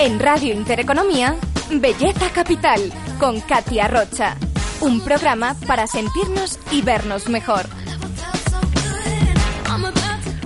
En Radio Intereconomía, Belleza Capital, con Katia Rocha. Un programa para sentirnos y vernos mejor.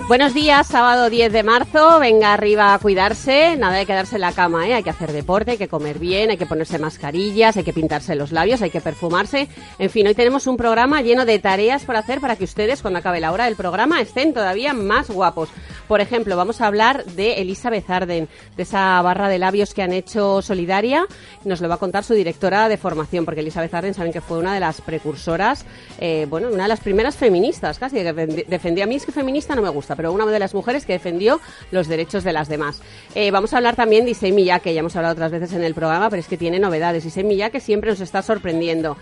Buenos días, sábado 10 de marzo. Venga arriba a cuidarse. Nada de quedarse en la cama, ¿eh? Hay que hacer deporte, hay que comer bien, hay que ponerse mascarillas, hay que pintarse los labios, hay que perfumarse. En fin, hoy tenemos un programa lleno de tareas por hacer para que ustedes, cuando acabe la hora del programa, estén todavía más guapos. Por ejemplo, vamos a hablar de Elizabeth Arden, de esa barra de labios que han hecho solidaria. Nos lo va a contar su directora de formación, porque Elizabeth Arden saben que fue una de las precursoras, eh, bueno, una de las primeras feministas, casi, que defendía a mí es que feminista no me gusta pero una de las mujeres que defendió los derechos de las demás. Eh, vamos a hablar también de Issei Miyake, ya hemos hablado otras veces en el programa, pero es que tiene novedades. Issei Miyake siempre nos está sorprendiendo.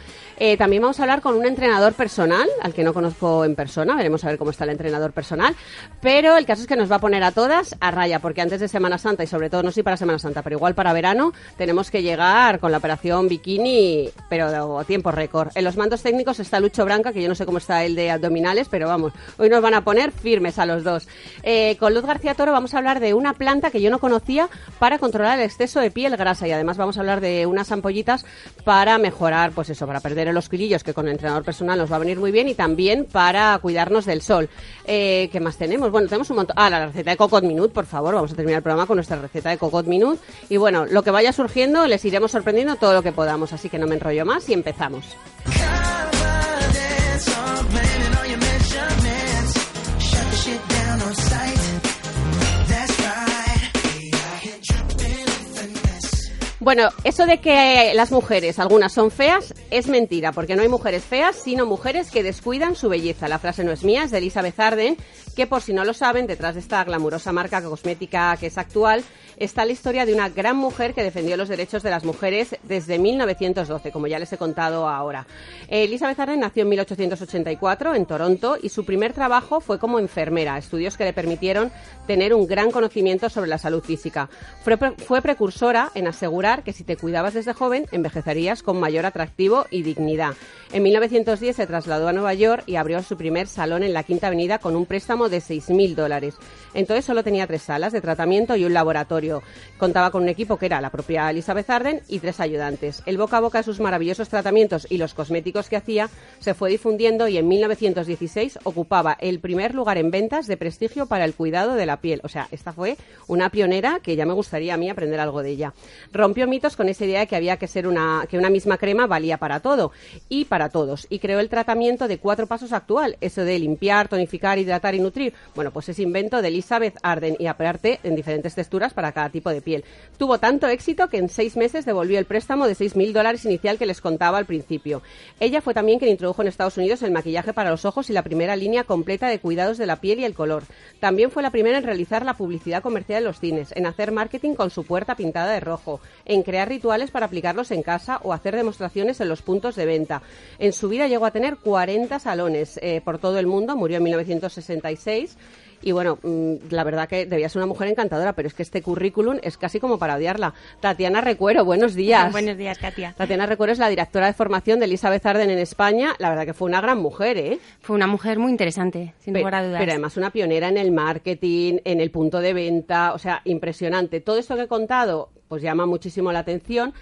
Eh, también vamos a hablar con un entrenador personal, al que no conozco en persona, veremos a ver cómo está el entrenador personal, pero el caso es que nos va a poner a todas a raya, porque antes de Semana Santa, y sobre todo no sé para Semana Santa, pero igual para verano, tenemos que llegar con la operación bikini, pero a tiempo récord. En los mandos técnicos está Lucho Branca, que yo no sé cómo está el de abdominales, pero vamos, hoy nos van a poner firmes a los dos. Eh, con Luz García Toro vamos a hablar de una planta que yo no conocía para controlar el exceso de piel grasa y además vamos a hablar de unas ampollitas para mejorar, pues eso, para perder los kilillos que con el entrenador personal nos va a venir muy bien y también para cuidarnos del sol. Eh, ¿Qué más tenemos? Bueno, tenemos un montón. Ah, la receta de Cocot Minute, por favor. Vamos a terminar el programa con nuestra receta de Cocot Minute. Y bueno, lo que vaya surgiendo les iremos sorprendiendo todo lo que podamos. Así que no me enrollo más y empezamos. Bueno, eso de que las mujeres, algunas son feas, es mentira, porque no hay mujeres feas, sino mujeres que descuidan su belleza. La frase no es mía, es de Elizabeth Arden, que por si no lo saben, detrás de esta glamurosa marca cosmética que es actual, está la historia de una gran mujer que defendió los derechos de las mujeres desde 1912, como ya les he contado ahora. Elizabeth Arden nació en 1884 en Toronto y su primer trabajo fue como enfermera, estudios que le permitieron tener un gran conocimiento sobre la salud física. Fue, fue precursora en asegurar que si te cuidabas desde joven, envejecerías con mayor atractivo y dignidad. En 1910 se trasladó a Nueva York y abrió su primer salón en la Quinta Avenida con un préstamo de 6.000 dólares. Entonces solo tenía tres salas de tratamiento y un laboratorio. Contaba con un equipo que era la propia Elizabeth Arden y tres ayudantes. El boca a boca de sus maravillosos tratamientos y los cosméticos que hacía se fue difundiendo y en 1916 ocupaba el primer lugar en ventas de prestigio para el cuidado de la piel. O sea, esta fue una pionera que ya me gustaría a mí aprender algo de ella. Rompió mitos con esa idea de que había que ser una que una misma crema valía para todo y para todos y creó el tratamiento de cuatro pasos actual, eso de limpiar, tonificar, hidratar y nutrir. Bueno, pues es invento de Elizabeth Arden y aparte en diferentes texturas para cada tipo de piel. Tuvo tanto éxito que en seis meses devolvió el préstamo de 6.000 dólares inicial que les contaba al principio. Ella fue también quien introdujo en Estados Unidos el maquillaje para los ojos y la primera línea completa de cuidados de la piel y el color. También fue la primera en realizar la publicidad comercial en los cines, en hacer marketing con su puerta pintada de rojo, en crear rituales para aplicarlos en casa o hacer demostraciones en los puntos de venta. En su vida llegó a tener 40 salones eh, por todo el mundo, murió en 1966 y bueno, mm, la verdad que debía ser una mujer encantadora, pero es que este currículum es casi como para odiarla. Tatiana Recuero, buenos días. buenos días, Katia. Tatiana Recuero es la directora de formación de Elizabeth Arden en España. La verdad que fue una gran mujer, ¿eh? Fue una mujer muy interesante, sin lugar a dudas. Pero además una pionera en el marketing, en el punto de venta, o sea, impresionante. Todo esto que he contado pues llama muchísimo la atención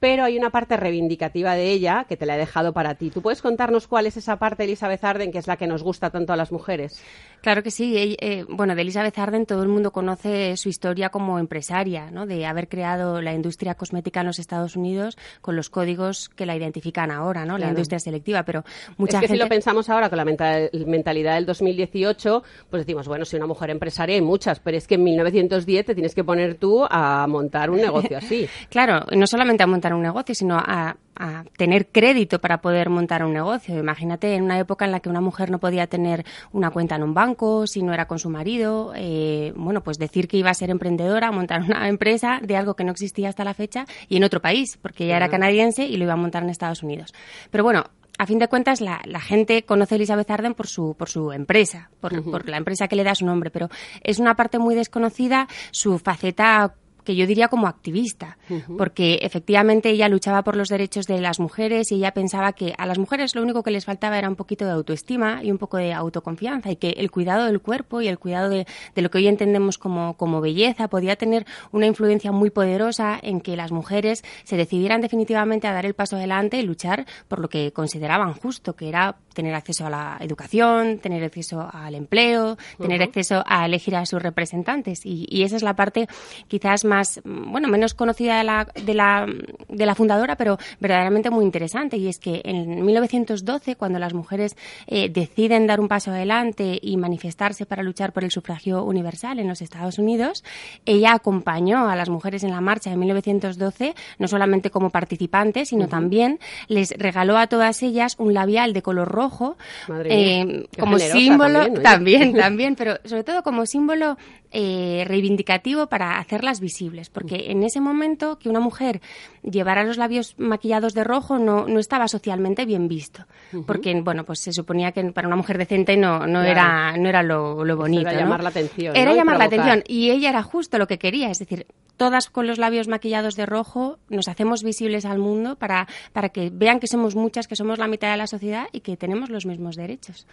pero hay una parte reivindicativa de ella que te la he dejado para ti. ¿Tú puedes contarnos cuál es esa parte, Elizabeth Arden, que es la que nos gusta tanto a las mujeres? Claro que sí. Eh, bueno, de Elizabeth Arden todo el mundo conoce su historia como empresaria, ¿no? de haber creado la industria cosmética en los Estados Unidos con los códigos que la identifican ahora, ¿no? la industria selectiva. Pero mucha es que gente... si lo pensamos ahora con la mentalidad del 2018, pues decimos, bueno, si una mujer empresaria hay muchas, pero es que en 1910 te tienes que poner tú a montar un negocio así. claro, no solamente a montar un negocio, sino a a tener crédito para poder montar un negocio. Imagínate en una época en la que una mujer no podía tener una cuenta en un banco, si no era con su marido, eh, bueno, pues decir que iba a ser emprendedora, montar una empresa de algo que no existía hasta la fecha y en otro país, porque ella era canadiense y lo iba a montar en Estados Unidos. Pero bueno, a fin de cuentas, la, gente conoce a Elizabeth Arden por su, por su empresa, por, por, la empresa que le da su nombre, pero es una parte muy desconocida su faceta que yo diría como activista, porque efectivamente ella luchaba por los derechos de las mujeres y ella pensaba que a las mujeres lo único que les faltaba era un poquito de autoestima y un poco de autoconfianza y que el cuidado del cuerpo y el cuidado de, lo que hoy entendemos como, como belleza podía tener una influencia muy poderosa en que las mujeres se decidieran definitivamente a dar el paso adelante y luchar por lo que consideraban justo, que era tener acceso a la educación, tener acceso al empleo, tener acceso a elegir a sus representantes. Y, y, esa es la parte quizás más, bueno, menos conocida de la, de la, de la fundadora, pero verdaderamente muy interesante. Y es que en 1912, cuando las mujeres eh, deciden dar un paso adelante y manifestarse para luchar por el sufragio universal en los Estados Unidos, ella acompañó a las mujeres en la marcha de 1912, no solamente como participantes, sino también les regaló a todas ellas un labial de color rojo eh, como símbolo, también, también, pero sobre todo como símbolo eh, reivindicativo para hacerlas visibles, porque en ese momento que una mujer llevara los labios maquillados de rojo no, no estaba socialmente bien visto, porque bueno, pues se suponía que para una mujer decente no, no era no era lo, bonito. Era llamar la atención. Era llamar la atención y ella era justo lo que quería, es decir, todas con los labios maquillados de rojo nos hacemos visibles al mundo para, para que vean que somos muchas, que somos la mitad de la sociedad y que tenemos los mismos derechos.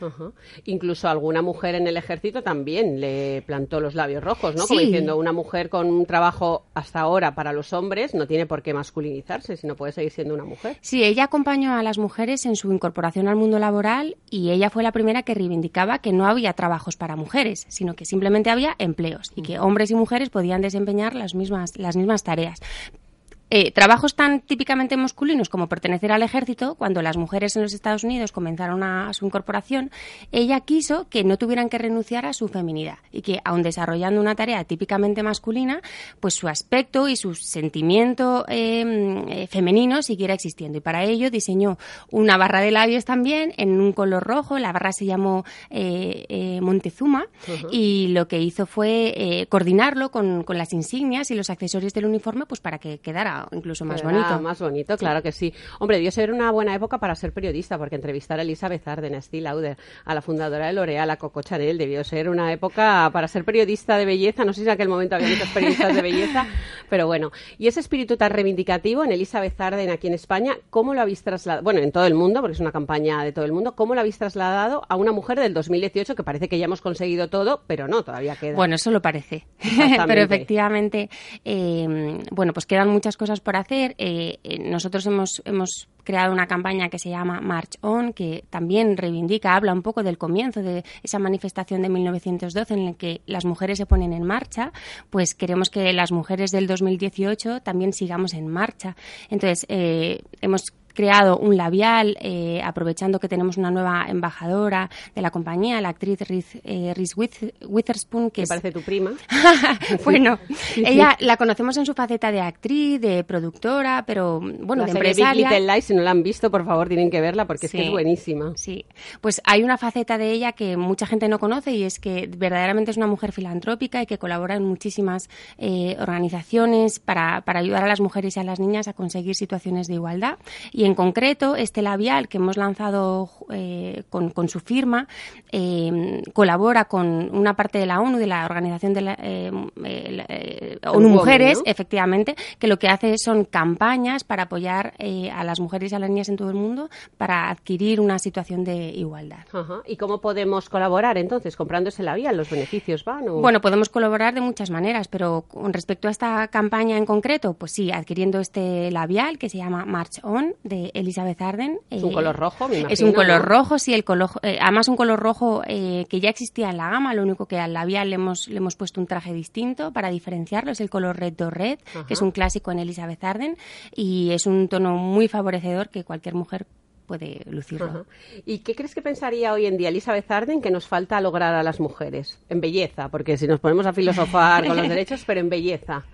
Incluso alguna mujer en el ejército también le plantó los labios rojos, ¿no? Como diciendo, una mujer con un trabajo hasta ahora para los hombres no tiene por qué masculinizarse, sino puede seguir siendo una mujer. Sí, ella acompañó a las mujeres en su incorporación al mundo laboral y ella fue la primera que reivindicaba que no había trabajos para mujeres, sino que simplemente había empleos y que hombres y mujeres podían desempeñar las mismas, las mismas tareas. Eh, trabajos tan típicamente masculinos como pertenecer al ejército, cuando las mujeres en los Estados Unidos comenzaron a, su incorporación, ella quiso que no tuvieran que renunciar a su feminidad y que, aun desarrollando una tarea típicamente masculina, pues su aspecto y su sentimiento em, eh, femenino siguiera existiendo. Y para ello diseñó una barra de labios también en un color rojo. La barra se llamó eh, Montezuma y lo que hizo fue coordinarlo con, con las insignias y los accesorios del uniforme, pues para que quedara incluso más bonito. Más bonito, claro que sí. Hombre, debió ser una buena época para ser periodista, porque entrevistar a Elizabeth Arden, a Steve Lauder, a la fundadora de L'Oréal, a Coco Chanel, debió ser una época para ser periodista de belleza. No sé si en aquel momento había muchos periodistas de belleza, pero bueno. Y ese espíritu tan reivindicativo en Elizabeth Arden aquí en España, ¿cómo lo habéis trasladado? Bueno, en todo el mundo, porque es una campaña de todo el mundo, ¿cómo lo habéis trasladado a una mujer del 2018 que parece que ya hemos conseguido todo, pero no, todavía queda? Bueno, eso lo parece. pero efectivamente, eh, bueno, pues quedan muchas cosas por hacer. Eh, eh, nosotros hemos, hemos creado una campaña que se llama March On, que también reivindica, habla un poco del comienzo de esa manifestación de 1912 en la que las mujeres se ponen en marcha, pues queremos que las mujeres del 2018 también sigamos en marcha. Entonces, eh, hemos creado un labial, eh, aprovechando que tenemos una nueva embajadora de la compañía, la actriz Reese, eh, Witherspoon, que parece tu prima. bueno, ella la conocemos en su faceta de actriz, de productora, pero bueno, de empresaria. Big Little si no la han visto, por favor, tienen que verla porque es que es buenísima. Sí, pues hay una faceta de ella que mucha gente no conoce y es que verdaderamente es una mujer filantrópica y que colabora en muchísimas eh, organizaciones para, para ayudar a las mujeres y a las niñas a conseguir situaciones de igualdad. Y y en concreto, este labial que hemos lanzado eh, con, su firma eh, colabora con una parte de la ONU, de la Organización de la, eh, ONU Mujeres, efectivamente, que lo que hace son campañas para apoyar a las mujeres y a las niñas en todo el mundo para adquirir una situación de igualdad. ¿Y cómo podemos colaborar entonces? ¿Comprando ese labial? ¿Los beneficios van? Bueno, podemos colaborar de muchas maneras, pero con respecto a esta campaña en concreto, pues sí, adquiriendo este labial que se llama March On de Elizabeth Arden. Es un eh, color rojo, me imagino, Es un color rojo, sí, el color, eh, además un color rojo eh, que ya existía en la gama, lo único que al labial le hemos, le hemos puesto un traje distinto para diferenciarlo, es el color Red Do Red, que es un clásico en Elizabeth Arden y es un tono muy favorecedor que cualquier mujer puede lucirlo. ¿Y qué crees que pensaría hoy en día Elizabeth Arden que nos falta lograr a las mujeres? En belleza, porque si nos ponemos a filosofar con los derechos, pero en belleza.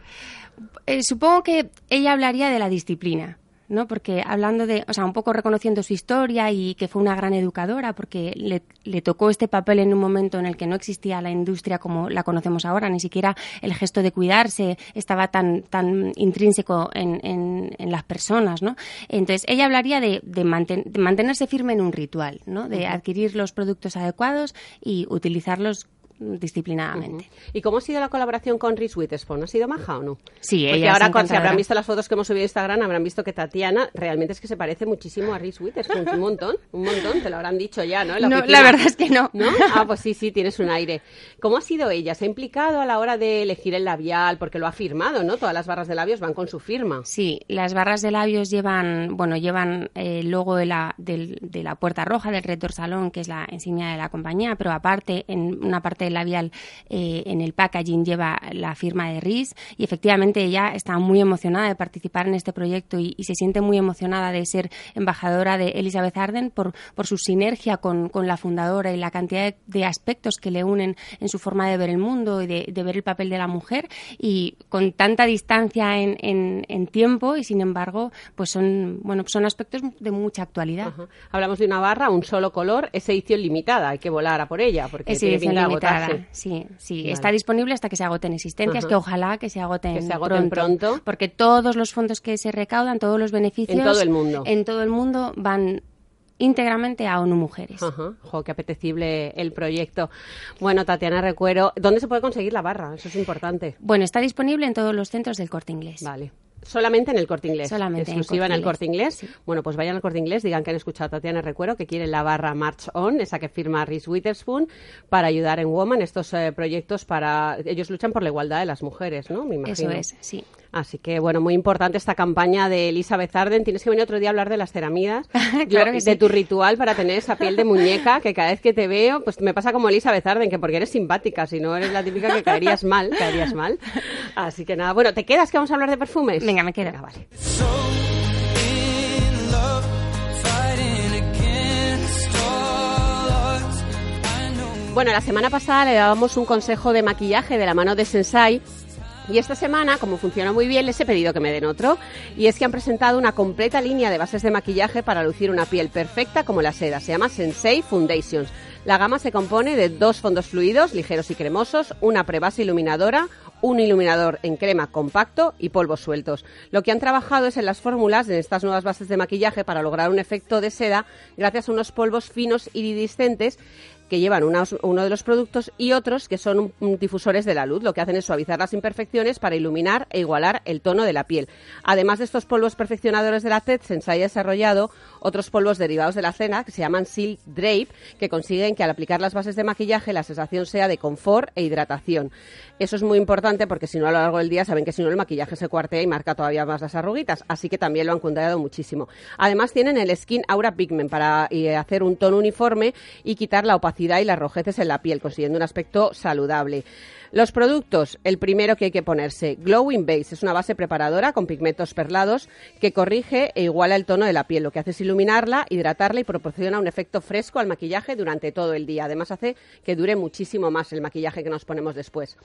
supongo que ella hablaría de la disciplina ¿no? Porque hablando de, o sea, un poco reconociendo su historia y que fue una gran educadora, porque le, le tocó este papel en un momento en el que no existía la industria como la conocemos ahora, ni siquiera el gesto de cuidarse estaba tan, tan intrínseco en, en, las personas, ¿no? Entonces, ella hablaría de, de, de mantenerse firme en un ritual, ¿no? De adquirir los productos adecuados y utilizarlos disciplinadamente. ¿Y cómo ha sido la colaboración con Reese Witherspoon? ¿Ha sido maja o no? Sí, Porque ella ahora, cuando se habrán visto las fotos que hemos subido a Instagram, habrán visto que Tatiana realmente es que se parece muchísimo a Reese Witherspoon. un montón, un montón, te lo habrán dicho ya, ¿no? no, la verdad es que no. ¿No? Ah, pues sí, sí, tienes un aire. ¿Cómo ha sido ella? ¿Se ha implicado a la hora de elegir el labial? Porque lo ha firmado, ¿no? Todas las barras de labios van con su firma. Sí, las barras de labios llevan, bueno, llevan el logo de la, de, la puerta roja del Red Salón, que es la insignia de la compañía, pero aparte, en una parte labial eh, en el packaging lleva la firma de RIS y efectivamente ella está muy emocionada de participar en este proyecto y, se siente muy emocionada de ser embajadora de Elizabeth Arden por, por su sinergia con, con, la fundadora y la cantidad de, aspectos que le unen en su forma de ver el mundo y de, ver el papel de la mujer y con tanta distancia en, en, tiempo y sin embargo pues son bueno son aspectos de mucha actualidad. Hablamos de una barra, un solo color, es edición limitada, hay que volar a por ella porque es edición sí, sí, está disponible hasta que se agoten existencias, que ojalá que se agoten, pronto, porque todos los fondos que se recaudan, todos los beneficios en todo el mundo, en todo el mundo van íntegramente a ONU Mujeres. Ajá. qué apetecible el proyecto. Bueno, Tatiana Recuero, ¿dónde se puede conseguir la barra? Eso es importante. Bueno, está disponible en todos los centros del Corte Inglés. Vale. Solamente en el corte inglés. Solamente Exclusiva en el corte inglés. Bueno, pues vayan al corte inglés, digan que han escuchado a Tatiana Recuero, que quieren la barra March On, esa que firma Reese Witherspoon, para ayudar en Woman estos eh, proyectos para. Ellos luchan por la igualdad de las mujeres, ¿no? Me imagino. Eso es, sí. Así que, bueno, muy importante esta campaña de Elizabeth Arden. Tienes que venir otro día a hablar de las ceramidas, claro de tu ritual para tener esa piel de muñeca que cada vez que te veo, pues me pasa como Elizabeth Arden, que porque eres simpática, si no eres la típica que caerías mal, caerías mal. Así que nada, bueno, ¿te quedas que vamos a hablar de perfumes? Venga, me quedo. vale. Bueno, la semana pasada le dábamos un consejo de maquillaje de la mano de Sensai y esta semana, como funciona muy bien, les he pedido que me den otro. Y es que han presentado una completa línea de bases de maquillaje para lucir una piel perfecta como la seda. Se llama Sensei Foundations. La gama se compone de dos fondos fluidos, ligeros y cremosos, una prebase iluminadora, un iluminador en crema compacto y polvos sueltos. Lo que han trabajado es en las fórmulas de estas nuevas bases de maquillaje para lograr un efecto de seda gracias a unos polvos finos iridiscentes que llevan uno de los productos y otros que son difusores de la luz. Lo que hacen es suavizar las imperfecciones para iluminar e igualar el tono de la piel. Además de estos polvos perfeccionadores de la TED, Sensai ha desarrollado otros polvos derivados de la cena que se llaman Silk Drape, que consiguen que al aplicar las bases de maquillaje la sensación sea de confort e hidratación. Eso es muy importante porque si no a lo largo del día saben que si no el maquillaje se cuartea y marca todavía más las arruguitas, así que también lo han cuidado muchísimo. Además tienen el Skin Aura Pigment para eh, hacer un tono uniforme y quitar la opacidad y las rojeces en la piel, consiguiendo un aspecto saludable. Los productos, el primero que hay que ponerse, Glowing Base, es una base preparadora con pigmentos perlados que corrige e iguala el tono de la piel. Lo que hace es iluminarla, hidratarla y proporciona un efecto fresco al maquillaje durante todo el día. Además hace que dure muchísimo más el maquillaje que nos ponemos después.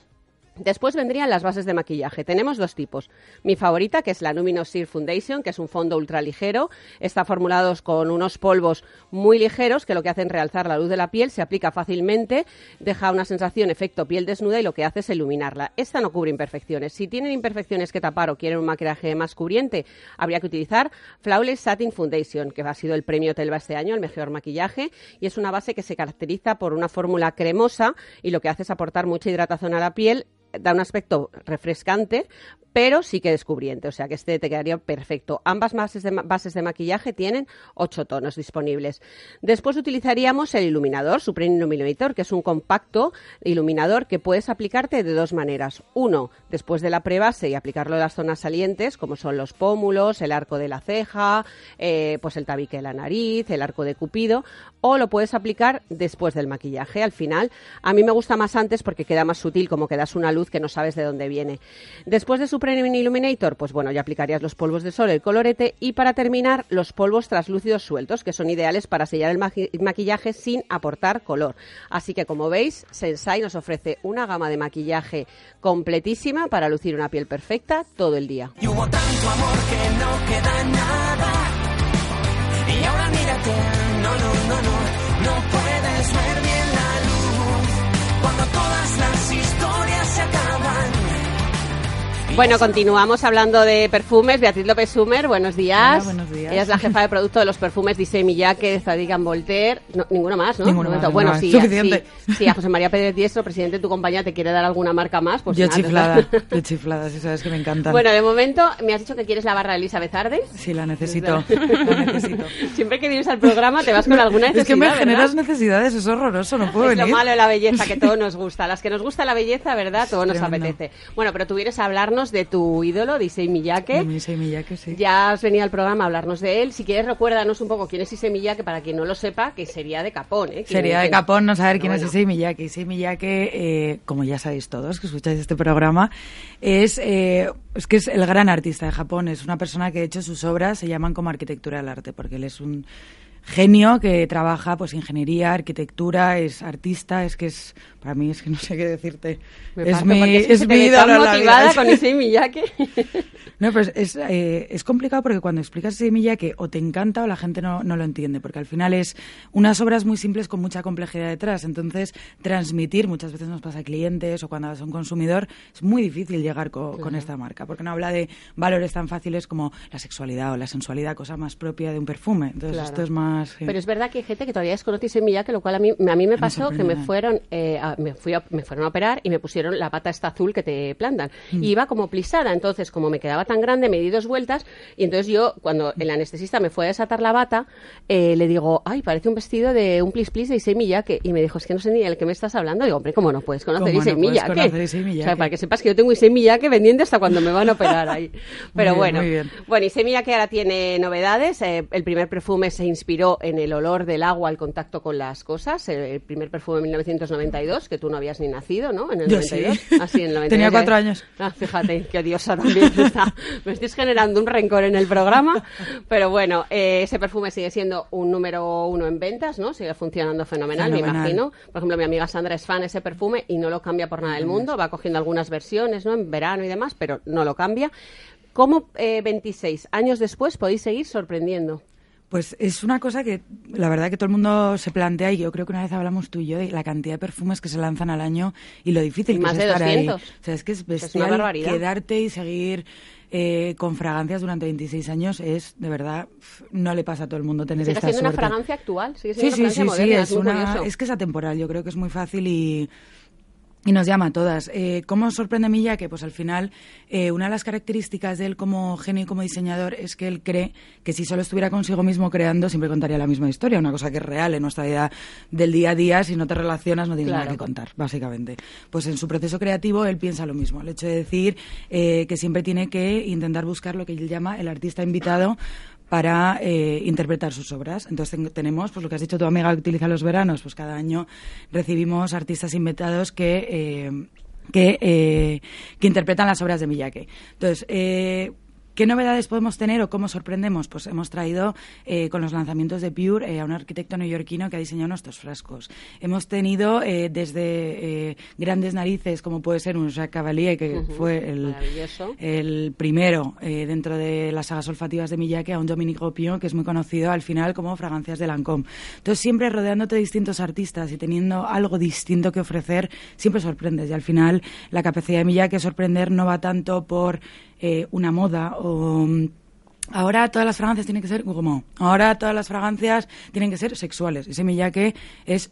Después vendrían las bases de maquillaje. Tenemos dos tipos. Mi favorita, que es la Luminous Sheer Foundation, que es un fondo ultra ligero. Está formulado con unos polvos muy ligeros que lo que hacen realzar la luz de la piel, se aplica fácilmente, deja una sensación efecto piel desnuda y lo que hace es iluminarla. Esta no cubre imperfecciones. Si tienen imperfecciones que tapar o quieren un maquillaje más cubriente, habría que utilizar Flawless Satin Foundation, que ha sido el premio Telva este año, el mejor maquillaje, y es una base que se caracteriza por una fórmula cremosa y lo que hace es aportar mucha hidratación a la piel da un aspecto refrescante, pero sí que descubriente, o sea que este te quedaría perfecto. Ambas bases de, bases de maquillaje tienen ocho tonos disponibles. Después utilizaríamos el iluminador, Supreme Illuminator, que es un compacto iluminador que puedes aplicarte de dos maneras. Uno, después de la prebase y aplicarlo en las zonas salientes, como son los pómulos, el arco de la ceja, eh, pues el tabique de la nariz, el arco de cupido, o lo puedes aplicar después del maquillaje. Al final, a mí me gusta más antes porque queda más sutil, como que das una luz que no sabes de dónde viene. Después de Supreme Illuminator, pues bueno, ya aplicarías los polvos de sol, el colorete y para terminar los polvos translúcidos sueltos, que son ideales para sellar el maquillaje sin aportar color. Así que como veis, Sensai nos ofrece una gama de maquillaje completísima para lucir una piel perfecta todo el día. Y hubo tanto amor que no queda nada. Y ahora mírate, no, no, no, no, no Bueno, continuamos hablando de perfumes. Beatriz López Sumer, buenos días. Hola, buenos días. Ella es la jefa de producto de los perfumes Dice Miyake, de Zadig Voltaire. No, ninguno más, ¿no? Ninguno más, bueno, sí. Suficiente. sí, sí, a José María Pérez Diestro, presidente de tu compañía, te quiere dar alguna marca más. Pues yo nada, chiflada, yo chiflada, si sabes que me encantan. Bueno, de momento me has dicho que quieres la barra de Elizabeth Arden. sí, la necesito, la necesito. Siempre que vienes al programa te vas con alguna necesidad. Es que me ¿verdad? generas necesidades, es horroroso, no puedo es lo venir. malo de la belleza, que todo nos gusta. Las que nos gusta la belleza, ¿verdad? Todo nos apetece. Bueno, pero tú vienes a hablarnos de tu ídolo, de Issei Miyake. De Issei Miyake, sí. Ya has venido al programa a hablarnos de él. Si quieres, recuérdanos un poco quién es Issei Miyake, para quien no lo sepa, que sería de Capón, ¿eh? Sería de ¿Quién- capón no saber quién es Issei Miyake. Issei Miyake, eh, como ya sabéis todos que escucháis este programa, es, eh, es que es el gran artista de Japón. Es una persona que, de hecho, sus obras se llaman como arquitectura del arte, porque él es un genio que trabaja pues ingeniería, arquitectura, es artista, es que es para mí es que no sé qué decirte. Me es mi, porque es mi ídolo la vida. con Issei Miyake. No, pero es, eh, es complicado porque cuando explicas ese Miyake o te encanta o la gente no, no lo entiende, porque al final es unas obras muy simples con mucha complejidad detrás. Entonces, transmitir, muchas veces nos pasa a clientes o cuando vas a un consumidor, es muy difícil llegar co- con esta marca, porque no habla de valores tan fáciles como la sexualidad o la sensualidad, cosa más propia de un perfume. Entonces, Claro. esto es más... sí. Pero es verdad que hay gente que todavía desconoce Issei Miyake, lo cual a mí, a mí me pasó que me fueron, eh, a- me, fui a- me fueron a operar y me pusieron la pata esta azul que te plantan. Mm. Y iba como plisada, entonces como me quedaba tan grande, me di dos vueltas y entonces yo, cuando el anestesista me fue a desatar la bata, eh, le digo, ay, parece un vestido de un plis plis de Issei Miyake. Y me dijo, es que no sé ni del que me estás hablando. Digo, hombre, ¿cómo no puedes conocer ¿Cómo no Issei O sea, para que sepas que yo tengo Issei Miyake vendiendo hasta cuando me van a operar ahí. Pero bien, bueno, muy bien. bueno, y ahora tiene novedades. Eh, el primer perfume se inspiró en el olor del agua al contacto con las cosas. El, el primer perfume en 1992, que tú no habías ni nacido, ¿no? En el Yo 92. sí. Ah, sí, en el 92. Tenía cuatro años. Ah, fíjate, qué odiosa también. está. Me estáis generando un rencor en el programa. Pero bueno, eh, ese perfume sigue siendo un número uno en ventas, ¿no? Sigue funcionando fenomenal, me imagino. Por ejemplo, mi amiga Sandra es fan de ese perfume y no lo cambia por nada del mundo. Va cogiendo algunas versiones, ¿no? En verano y demás, pero no lo cambia. ¿Cómo eh, 26 años después podéis seguir sorprendiendo? Pues es una cosa que la verdad que todo el mundo se plantea y yo creo que una vez hablamos tú y yo de la cantidad de perfumes que se lanzan al año y lo difícil Más que es estar 200. ahí. O sea, es que es una bestial barbaridad. quedarte y seguir eh, con fragancias durante 26 años es, de verdad, no le pasa a todo el mundo tener ¿Sigue esta siendo una suerte. fragancia actual? ¿Sigue Sí, siendo sí, una sí, fragancia sí, moderna? es, muy una, es que es atemporal, yo creo que es muy fácil y, y nos llama a todas. Eh, ¿Cómo sorprende a Miyake? Pues al final, eh, una de las características de él como genio y como diseñador es que él cree que si solo estuviera consigo mismo creando, siempre contaría la misma historia, una cosa que es real en nuestra vida del día a día, si no te relacionas no tienes Claro. nada que contar, básicamente. Pues en su proceso creativo él piensa lo mismo, el hecho de decir eh, que siempre tiene que intentar buscar lo que él llama el artista invitado para eh, interpretar sus obras. Entonces ten- tenemos, pues lo que has dicho tu amiga que utiliza los veranos, pues cada año recibimos artistas invitados que eh, eh, que interpretan las obras de Miyake. Entonces, eh, ¿Qué novedades podemos tener o cómo sorprendemos? Pues hemos traído eh, con los lanzamientos de Pure eh, a un arquitecto neoyorquino que ha diseñado nuestros frascos. Hemos tenido eh, desde grandes narices, como puede ser un Jacques Cavalier, que fue el, primero dentro de las sagas olfativas de Miyake, a un Dominique Ropion, que es muy conocido al final como Fragancias de Lancôme. Entonces, siempre rodeándote de distintos artistas y teniendo algo distinto que ofrecer, siempre sorprendes. Y al final, la capacidad de Miyake sorprender no va tanto por eh, una moda o... mm, Ahora todas las fragancias tienen que ser gourmand. Ahora todas las fragancias tienen que ser sexuales. Ese Miyake es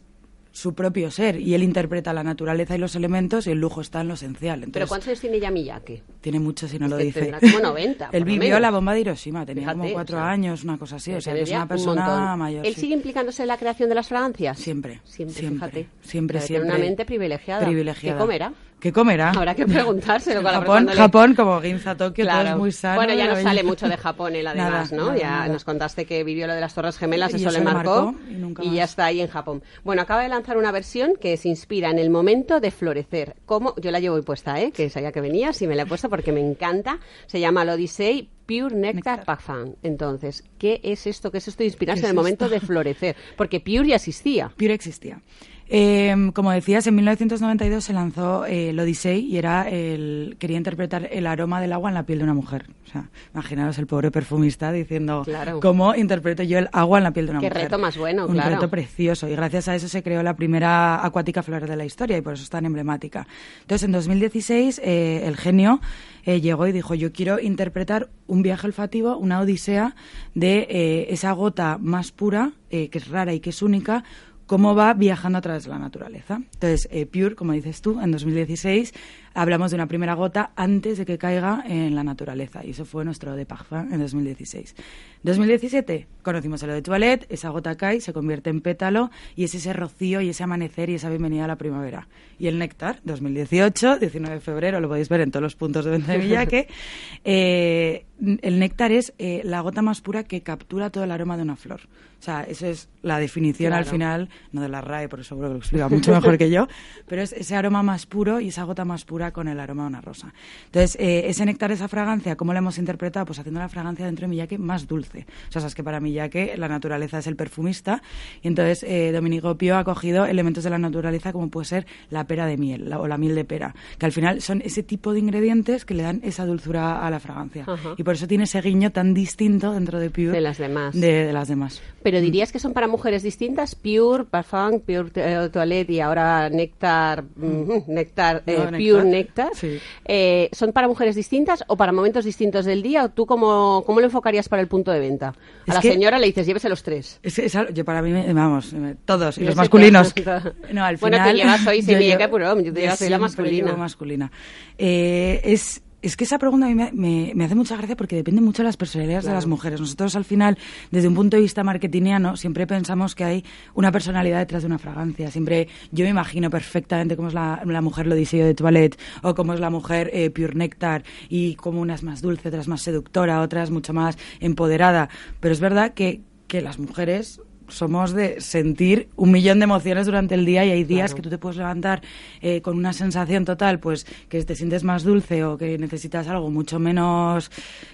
su propio ser y él interpreta la naturaleza y los elementos y el lujo está en lo esencial. ¿Pero Entonces, cuántos años tiene ya Miyake? tiene mucho si no Es lo dice. como 90, por Él vivió menos. la bomba de Hiroshima, tenía Fíjate, como cuatro o sea, años, una cosa así. O sea, que es una un persona mayor. ¿Él sí. sigue implicándose en la creación de las fragancias? Siempre, Siempre, siempre, fíjate. siempre, siempre. una mente privilegiada. Privilegiada. ¿Qué comerá? ¿Qué comerá? Habrá que preguntárselo. con Japón, Japón, como Ginza Tokio, todo es muy sano. Bueno, ya no sale mucho de Japón él además, Nada, ¿no? nada, ya nada. nos contaste que vivió lo de las Torres Gemelas, Y eso, le marcó, marcó y nunca ya está ahí en Japón. Bueno, acaba de lanzar una versión que se inspira en el momento de florecer. Como yo la llevo hoy puesta, ¿eh? que sabía que venía, sí me la he puesto porque me encanta. Se llama L'Odyssey Pure Nectar, Parfum. Entonces, ¿qué es esto? ¿Qué es esto de inspirarse ¿Qué en el momento esto? de florecer? Porque Pure ya existía. Pure existía. Eh, como decías, en 1992 se lanzó eh, el Odyssey y era el, quería interpretar el aroma del agua en la piel de una mujer. O sea, imaginaros el pobre perfumista diciendo Claro. cómo interpreto yo el agua en la piel de una Qué mujer. reto más bueno, Un claro. reto precioso y gracias a eso se creó la primera acuática flor de la historia y por eso es tan emblemática. Entonces, en 2016 eh, el genio eh, llegó y dijo, yo quiero interpretar un viaje olfativo, una odisea de eh, esa gota más pura, eh, que es rara y que es única, cómo va viajando a través de la naturaleza. Entonces, eh, Pure, como dices tú, en 2016 hablamos de una primera gota antes de que caiga en la naturaleza. Y eso fue nuestro de Parfum en 2016. 2017 conocimos el de toilette, esa gota cae, se convierte en pétalo y es ese rocío y ese amanecer y esa bienvenida a la primavera. Y el néctar, 2018, 19 de febrero, lo podéis ver en todos los puntos de venta de Villaque. eh, el néctar es eh, la gota más pura que captura todo el aroma de una flor. O sea, eso es la definición al Claro. final, no de la RAE, por eso seguro que lo explica mucho mejor que yo, pero es ese aroma más puro y esa gota más pura con el aroma de una rosa. Entonces, eh, ese néctar, esa fragancia, ¿cómo la hemos interpretado? Pues haciendo la fragancia dentro de Miyake más dulce. O sea, sabes que para Miyake la naturaleza es el perfumista y entonces eh, Domenico Pio ha cogido elementos de la naturaleza como puede ser la pera de miel la- o la miel de pera, que al final son ese tipo de ingredientes que le dan esa dulzura a la fragancia. Ajá. Y por eso tiene ese guiño tan distinto dentro de Pure De las demás. de- de las demás. Pero dirías que son para mujeres distintas, Pure, Parfum, Pure eh, Toilette y ahora Nectar, mm, Nectar, eh, No, Pure Nectar. Nectar. Sí. Eh, ¿Son para mujeres distintas o para momentos distintos del día? ¿O tú cómo, cómo lo enfocarías para el punto de venta? A Es la que- señora le dices, llévese los tres. Es, es yo para mí, vamos, todos, y Yo los masculinos. No, al Bueno, tú final, llevas hoy yo llevo- que puro, yo te llevas hoy la masculina. masculina. Eh, es, es que esa pregunta a mí me, me- me hace mucha gracia porque depende mucho de las personalidades de las mujeres. Nosotros al final, desde un punto de vista marketingiano, siempre pensamos que hay una personalidad detrás de una fragancia. Siempre yo me imagino perfectamente cómo es la, la mujer lo diseño de toilette o cómo es la mujer eh, pure nectar y cómo una es más dulce, otra es más seductora, otra es mucho más empoderada. Pero es verdad que, que las mujeres somos de sentir un millón de emociones durante el día y hay días que tú te puedes levantar eh, con una sensación total, pues que te sientes más dulce o que necesitas algo mucho menos,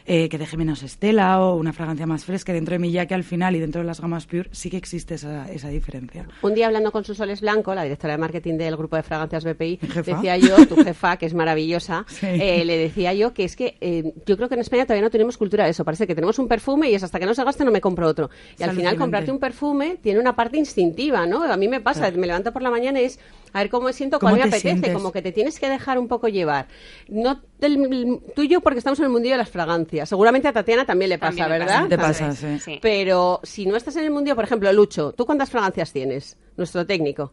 eh, que deje menos estela o una fragancia más fresca dentro de mi ya que al final y dentro de las gamas Pure sí que existe esa, esa diferencia. Un día hablando con Susoles Blanco, la directora de marketing del grupo de fragancias BPI, decía yo, tu jefa, que es maravillosa, Sí. eh, le decía yo que es que eh, yo creo que en España todavía no tenemos cultura de eso. Parece que tenemos un perfume y es hasta que no se gaste no me compro otro. Y al final comprarte un perfume tiene una parte instintiva, ¿no? A mí me pasa, me levanto por la mañana y es a ver cómo me siento, ¿Cómo cuál me te apetece, sientes? como que te tienes que dejar un poco llevar. No del- tú y yo porque estamos en el mundillo de las fragancias. Seguramente a Tatiana también le pasa, También ¿verdad? pasa. Te pasa, sí. Pero si no estás en el mundo, por ejemplo, Lucho, ¿tú cuántas fragancias tienes? Nuestro técnico.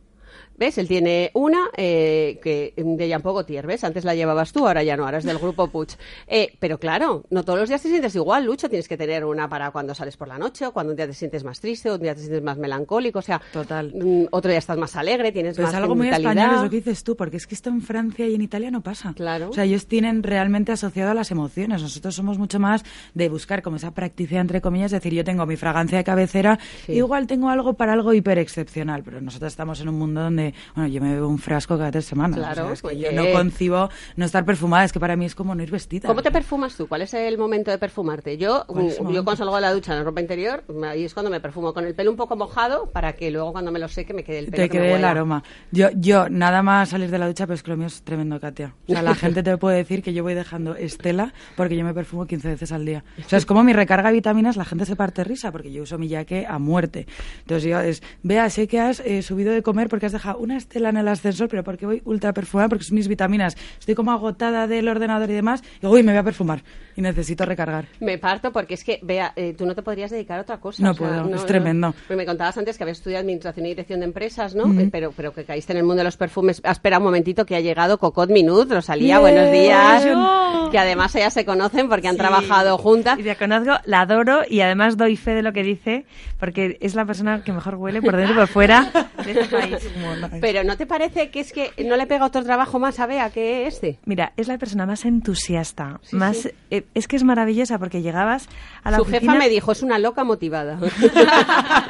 ¿Ves? Él tiene una eh, que de Jean Paul Gaultier, ¿ves? Antes la llevabas tú, ahora ya no, ahora es del grupo Puig. Eh, pero claro, no todos los días te sientes igual, Lucho. Tienes que tener una para cuando sales por la noche, o cuando un día te sientes más triste, o un día te sientes más melancólico, o sea, Total. mm, otro día estás más alegre, tienes Pero más es algo muy español, es lo que dices tú, porque es que esto en Francia y en Italia no pasa. Claro. O sea, ellos tienen realmente asociado a las emociones. Nosotros somos mucho más de buscar como esa practicidad, entre comillas, es decir, yo tengo mi fragancia de cabecera, Sí. igual tengo algo para algo hiper excepcional, pero nosotros estamos en un mundo donde, bueno, yo me bebo un frasco cada tres semanas. Claro, O sea, es que pues yo no concibo no estar perfumada, es que para mí es como no ir vestida. ¿Cómo te perfumas tú? ¿Cuál es el momento de perfumarte? Yo, ¿Cuál es el yo cuando salgo de la ducha en la ropa interior, ahí es cuando me perfumo con el pelo un poco mojado para que luego cuando me lo seque me quede el pelo te que quede el aroma. Yo, yo, nada más salir de la ducha, pero es que lo mío es tremendo, Katia. O sea, la gente te puede decir que yo voy dejando estela porque yo me perfumo 15 veces al día. O sea, es como mi recarga de vitaminas, la gente se parte risa porque yo uso mi yaque a muerte. Entonces yo es, vea, sé que has eh, subido de comer porque has dejado una estela en el ascensor, pero porque voy ultra perfumada, porque son mis vitaminas. Estoy como agotada del ordenador y demás, y digo, uy, me voy a perfumar y necesito recargar. Me parto porque es que, vea, eh, tú no te podrías dedicar a otra cosa. No o sea, puedo, es tremendo. Porque me contabas antes que habías estudiado Administración y Dirección de Empresas, ¿no? Eh, pero, pero que caíste en el mundo de los perfumes. Ah, espera un momentito que ha llegado Cocot Minut, Rosalía, Bien. buenos días. Yo. Que además ellas se conocen porque han Sí. trabajado juntas. Y la conozco, la adoro y además doy fe de lo que dice, porque es la persona que mejor huele por dentro y por fuera de este país. Pero ¿no te parece que es que no le pega otro trabajo más a Bea que este? Mira, es la persona más entusiasta, más eh, es que es maravillosa porque llegabas a la Su oficina... jefa me dijo, es una loca motivada.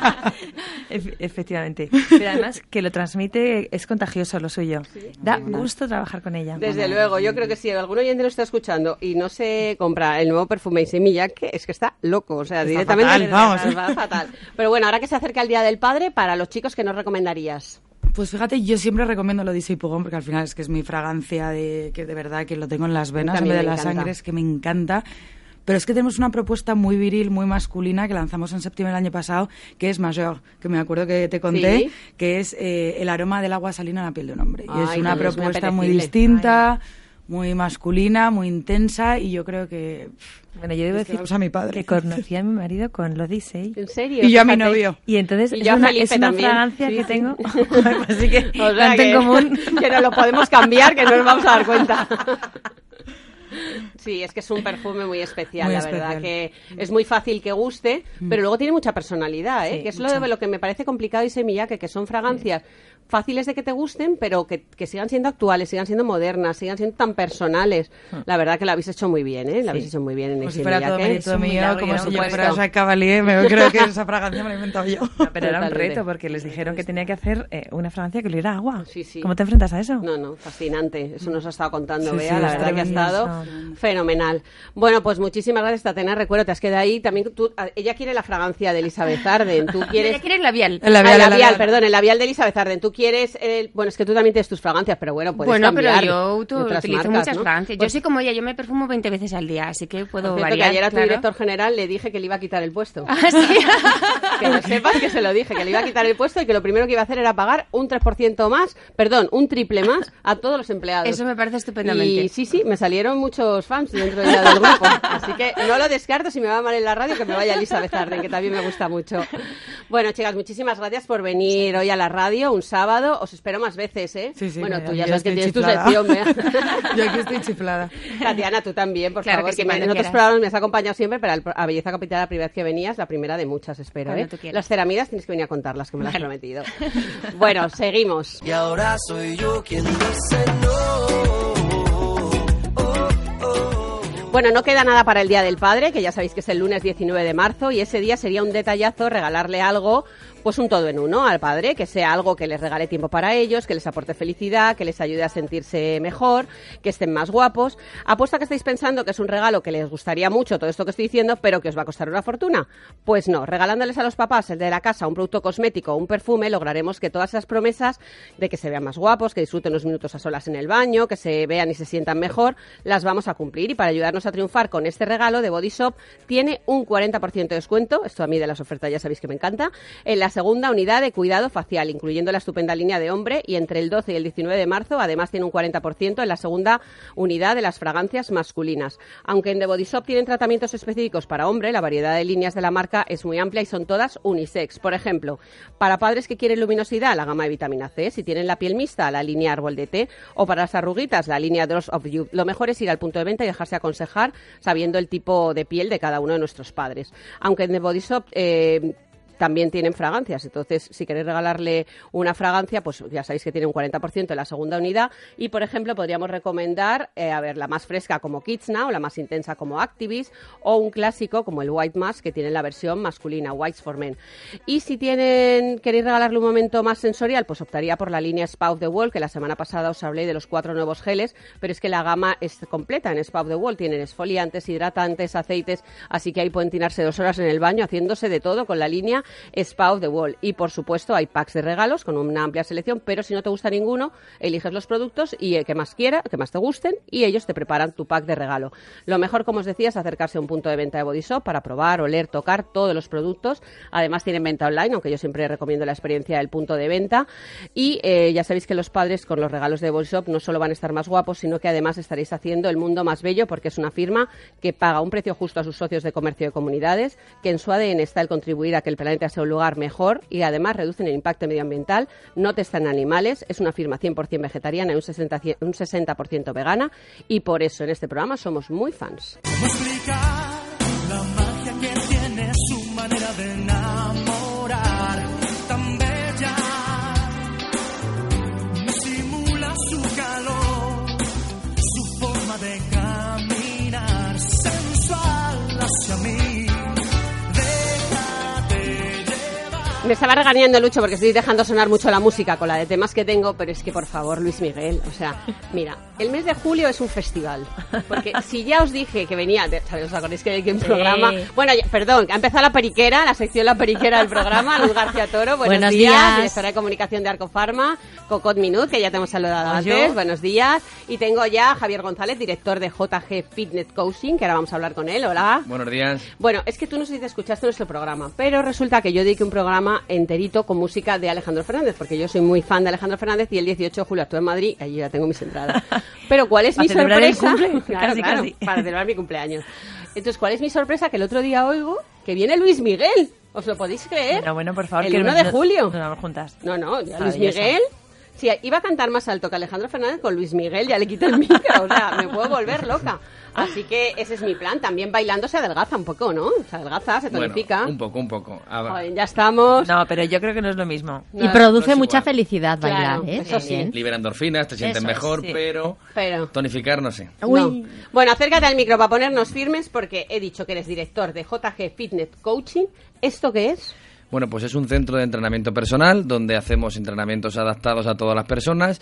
Efe- Efectivamente. Pero además que lo transmite, es contagioso lo suyo. Da gusto trabajar con ella. Desde luego, yo creo que si algún oyente lo está escuchando y no se compra el nuevo perfume y semilla, que es que está loco, o sea, Está directamente fatal, vamos. va fatal. Pero bueno, ahora que se acerca el Día del Padre, para los chicos, ¿qué nos recomendarías? Pues fíjate, yo siempre recomiendo lo de Pugón porque al final es que es mi fragancia de que de verdad que lo tengo en las venas en vez de la encanta. sangre, es que me encanta. Pero es que tenemos una propuesta muy viril, muy masculina que lanzamos en septiembre del año pasado, que es Major, que me acuerdo que te conté, Sí. que es eh, el aroma del agua salina en la piel de un hombre. y Ay, es una también es muy propuesta muy distinta, muy masculina, muy intensa y yo creo que... Bueno, yo debo que decir usa mi padre. que conocí a mi marido con lo Disey. ¿En serio? Y yo a mi novio. Y entonces Y es yo a una, Felipe es una también. fragancia Sí, que sí. tengo. Así que O sea tanto en que, común. que no lo podemos cambiar, que no nos vamos a dar cuenta. Sí, es que es un perfume muy especial, Muy la verdad, que es muy fácil que guste, pero luego tiene mucha personalidad, ¿eh? Sí, que es lo, de, lo que me parece complicado y semilla, que son fragancias fáciles de que te gusten, pero que, que sigan siendo actuales, sigan siendo modernas, sigan siendo tan personales. La verdad que lo habéis hecho muy bien, ¿eh? Lo habéis hecho muy bien en Como si fuera todo mérito mío, como si yo fuera Jacques Cavalier, me creo que esa fragancia me la he inventado yo. No, pero era un reto porque les dijeron que tenía que hacer eh, una fragancia que oliera agua. Sí, sí. ¿Cómo te enfrentas a eso? No, no, fascinante. Eso nos ha estado contando Sí, Bea, sí, la verdad que ha estado fenomenal. Bueno, pues muchísimas gracias, Tatena. Recuerdo, te has quedado ahí. También tú, ella quiere la fragancia de Elizabeth Arden. Tú quieres... Ella quiere el labial. El labial, Ah, el el labial, labial. perdón, el labial de Elizabeth Arden. Tú quieres, el- bueno, es que tú también tienes tus fragancias, pero bueno, puedes bueno, cambiar pero yo de otras utilizo marcas, muchas ¿no? fragancias. Pues, yo soy como ella, yo me perfumo 20 veces al día, así que puedo cierto, variar. que ayer a tu claro. director general le dije que le iba a quitar el puesto. Ah, sí. que lo sepas que se lo dije, que le iba a quitar el puesto y que lo primero que iba a hacer era pagar un 3% más, perdón, un triple más a todos los empleados. Eso me parece estupendamente. Y sí, sí, me salieron muchos fans dentro ya del grupo. Así que no lo descarto si me va mal en la radio que me vaya Elizabeth Arden, que también me gusta mucho. Bueno, chicas, muchísimas gracias por venir hoy a la radio un sábado. Os espero más veces, ¿eh? Sí, sí, bueno, mira, tú ya sabes que tienes tu sección, Bea. Yo aquí estoy chiflada. Tatiana, tú también, por Claro favor, que sí, que me- en otros programas me has acompañado siempre, pero a Belleza Capital la primera vez que venías, la primera de muchas, espero. Cuando ¿eh? Las ceramidas tienes que venir a contarlas, que me las has prometido. bueno, seguimos. Y ahora soy yo quien dice no. Bueno, no queda nada para el Día del Padre, que ya sabéis que es el lunes 19 de marzo, y ese día sería un detallazo regalarle algo, pues un todo en uno al padre, que sea algo que les regale tiempo para ellos, que les aporte felicidad, que les ayude a sentirse mejor, que estén más guapos. Apuesto a que estáis pensando que es un regalo que les gustaría mucho todo esto que estoy diciendo, pero que os va a costar una fortuna. Pues no, regalándoles a los papás el de la casa un producto cosmético o un perfume, lograremos que todas esas promesas de que se vean más guapos, que disfruten unos minutos a solas en el baño, que se vean y se sientan mejor, las vamos a cumplir. Y para ayudarnos a triunfar con este regalo de Body Shop, tiene un 40% de descuento, esto a mí de las ofertas ya sabéis que me encanta, en la segunda unidad de cuidado facial, incluyendo la estupenda línea de hombre, y entre el 12 y el 19 de marzo, además tiene un 40% en la segunda unidad de las fragancias masculinas. Aunque en The Body Shop tienen tratamientos específicos para hombre, la variedad de líneas de la marca es muy amplia y son todas unisex. Por ejemplo, para padres que quieren luminosidad, la gama de vitamina C, si tienen la piel mixta, la línea árbol de té, o para las arruguitas, la línea Drops of You. Lo mejor es ir al punto de venta y dejarse aconsejar sabiendo el tipo de piel de cada uno de nuestros padres. Aunque en The Body Shop también tienen fragancias. Entonces, si queréis regalarle una fragancia, pues ya sabéis que tiene un 40% en la segunda unidad. Y, por ejemplo, podríamos recomendar, eh, a ver, la más fresca como Kitsna o la más intensa como Activist o un clásico como el White Mask que tiene la versión masculina, Whites for Men. Y si tienen, queréis regalarle un momento más sensorial, pues optaría por la línea Spa of the Wall, que la semana pasada os hablé de los cuatro nuevos geles, pero es que la gama es completa en Spa of the Wall. Tienen esfoliantes, hidratantes, aceites, así que ahí pueden tirarse dos horas en el baño haciéndose de todo con la línea Spa of the Wall. Y por supuesto hay packs de regalos con una amplia selección, pero si no te gusta ninguno, eliges los productos y el que más quiera, que más te gusten, y ellos te preparan tu pack de regalo. Lo mejor, como os decía, es acercarse a un punto de venta de Body Shop para probar, oler, tocar todos los productos. Además tienen venta online, aunque yo siempre recomiendo la experiencia del punto de venta. Y eh, ya sabéis que los padres con los regalos de Body Shop no solo van a estar más guapos, sino que además estaréis haciendo el mundo más bello porque es una firma que paga un precio justo a sus socios de comercio de comunidades, que en su ADN está el contribuir a que el planeta plantearse un lugar mejor y además reducen el impacto medioambiental, no testan animales, es una firma 100% vegetariana y un 60%, un 60 vegana y por eso en este programa somos muy fans. La magia que tiene su manera de enamorar, tan bella, simula su calor, su forma de caminar, sensual hacia mí. Me estaba regañando Lucho porque estoy dejando sonar mucho la música con la de temas que tengo, pero es que por favor, Luis Miguel, o sea, mira, el mes de julio es un festival. Porque si ya os dije que venía, de, ¿sabes? ¿Os acordáis que hay un programa? Bueno, ya- perdón, ha empezado la periquera, la sección La Periquera del programa, Luz García Toro. Buenos, Buenos días, días. directora de comunicación de Arco Pharma, Cocot Minut, que ya te hemos saludado antes. Buenos días. Y tengo ya a Javier González, director de JG Fitness Coaching, que ahora vamos a hablar con él. Hola. Buenos días. Bueno, es que tú no sé si te escuchaste nuestro programa, pero resulta que yo dediqué un programa enterito con música de Alejandro Fernández, porque yo soy muy fan de Alejandro Fernández y el 18 de julio actúo en Madrid, allí ya tengo mis entradas. Pero ¿cuál es ¿Para mi sorpresa? cumple? Claro, Casi, claro, casi. para celebrar mi cumpleaños. Entonces, ¿cuál es mi sorpresa? Que el otro día oigo que viene Luis Miguel. ¿Os lo podéis creer? Bueno, bueno, por favor. El que 1 no- de no- julio. Nos vamos juntas. No, no, ya Luis. Miguel. Sí, iba a cantar más alto que Alejandro Fernández con Luis Miguel, ya le quito el micro, o sea, me puedo volver loca. Así que ese es mi plan. También bailando se adelgaza un poco, ¿no? Se adelgaza, se Bueno, tonifica. un poco, un poco. A ver, Joder, ya estamos. No, pero yo creo que no es lo mismo. Y produce no es mucha igual. felicidad Claro, bailar, ¿eh? eso sí. Libera endorfinas, te sientes Eso mejor, sí. pero Pero. tonificar no sé. Uy. No. Bueno, acércate al micro para ponernos firmes porque he dicho que eres director de JG Fitness Coaching. ¿Esto qué es? Bueno, pues es un centro de entrenamiento personal donde hacemos entrenamientos adaptados a todas las personas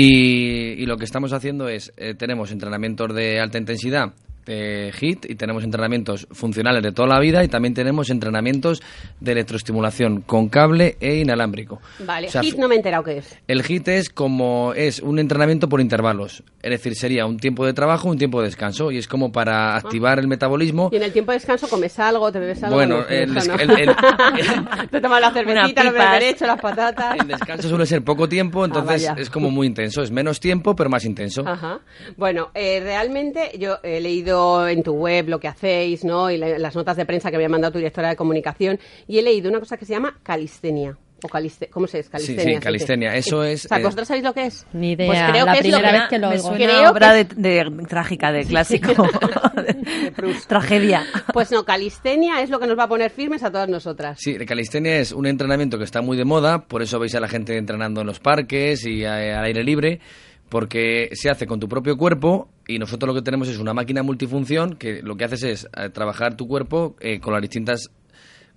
y, y lo que estamos haciendo es, eh, tenemos entrenamientos de alta intensidad, de HIT, y tenemos entrenamientos funcionales de toda la vida y también tenemos entrenamientos de electroestimulación con cable e inalámbrico. Vale, O sea, HIT no me he enterado qué es. El HIT es como es un entrenamiento por intervalos, es decir, sería un tiempo de trabajo, un tiempo de descanso y es como para activar el metabolismo. Y en el tiempo de descanso comes algo, te bebes algo. Bueno, No, el el- el- te tomas la cervecita, bebés derecho, las patatas. El descanso suele ser poco tiempo, entonces Ah, vaya. es como muy intenso. Es menos tiempo, pero más intenso. Ajá. Bueno, eh, realmente yo he leído en tu web lo que hacéis, ¿no? Y la- las notas de prensa que había mandado tu directora de comunicación y he leído una cosa que se llama calistenia. O caliste ¿Cómo se es? Calistenia. sí, calistenia. dice. Eso es, O sea, eh, ¿vosotros sabéis lo que es? Ni idea. Pues creo La que es lo primera que- vez que lo Me oigo. suena Creo a que obra es- de, de- trágica, de clásico. Tragedia. Pues no, calistenia es lo que nos va a poner firmes a todas nosotras. Sí, calistenia es un entrenamiento que está muy de moda, por eso veis a la gente entrenando en los parques y al aire libre, porque se hace con tu propio cuerpo y nosotros lo que tenemos es una máquina multifunción que lo que haces es eh, trabajar tu cuerpo eh, con las distintas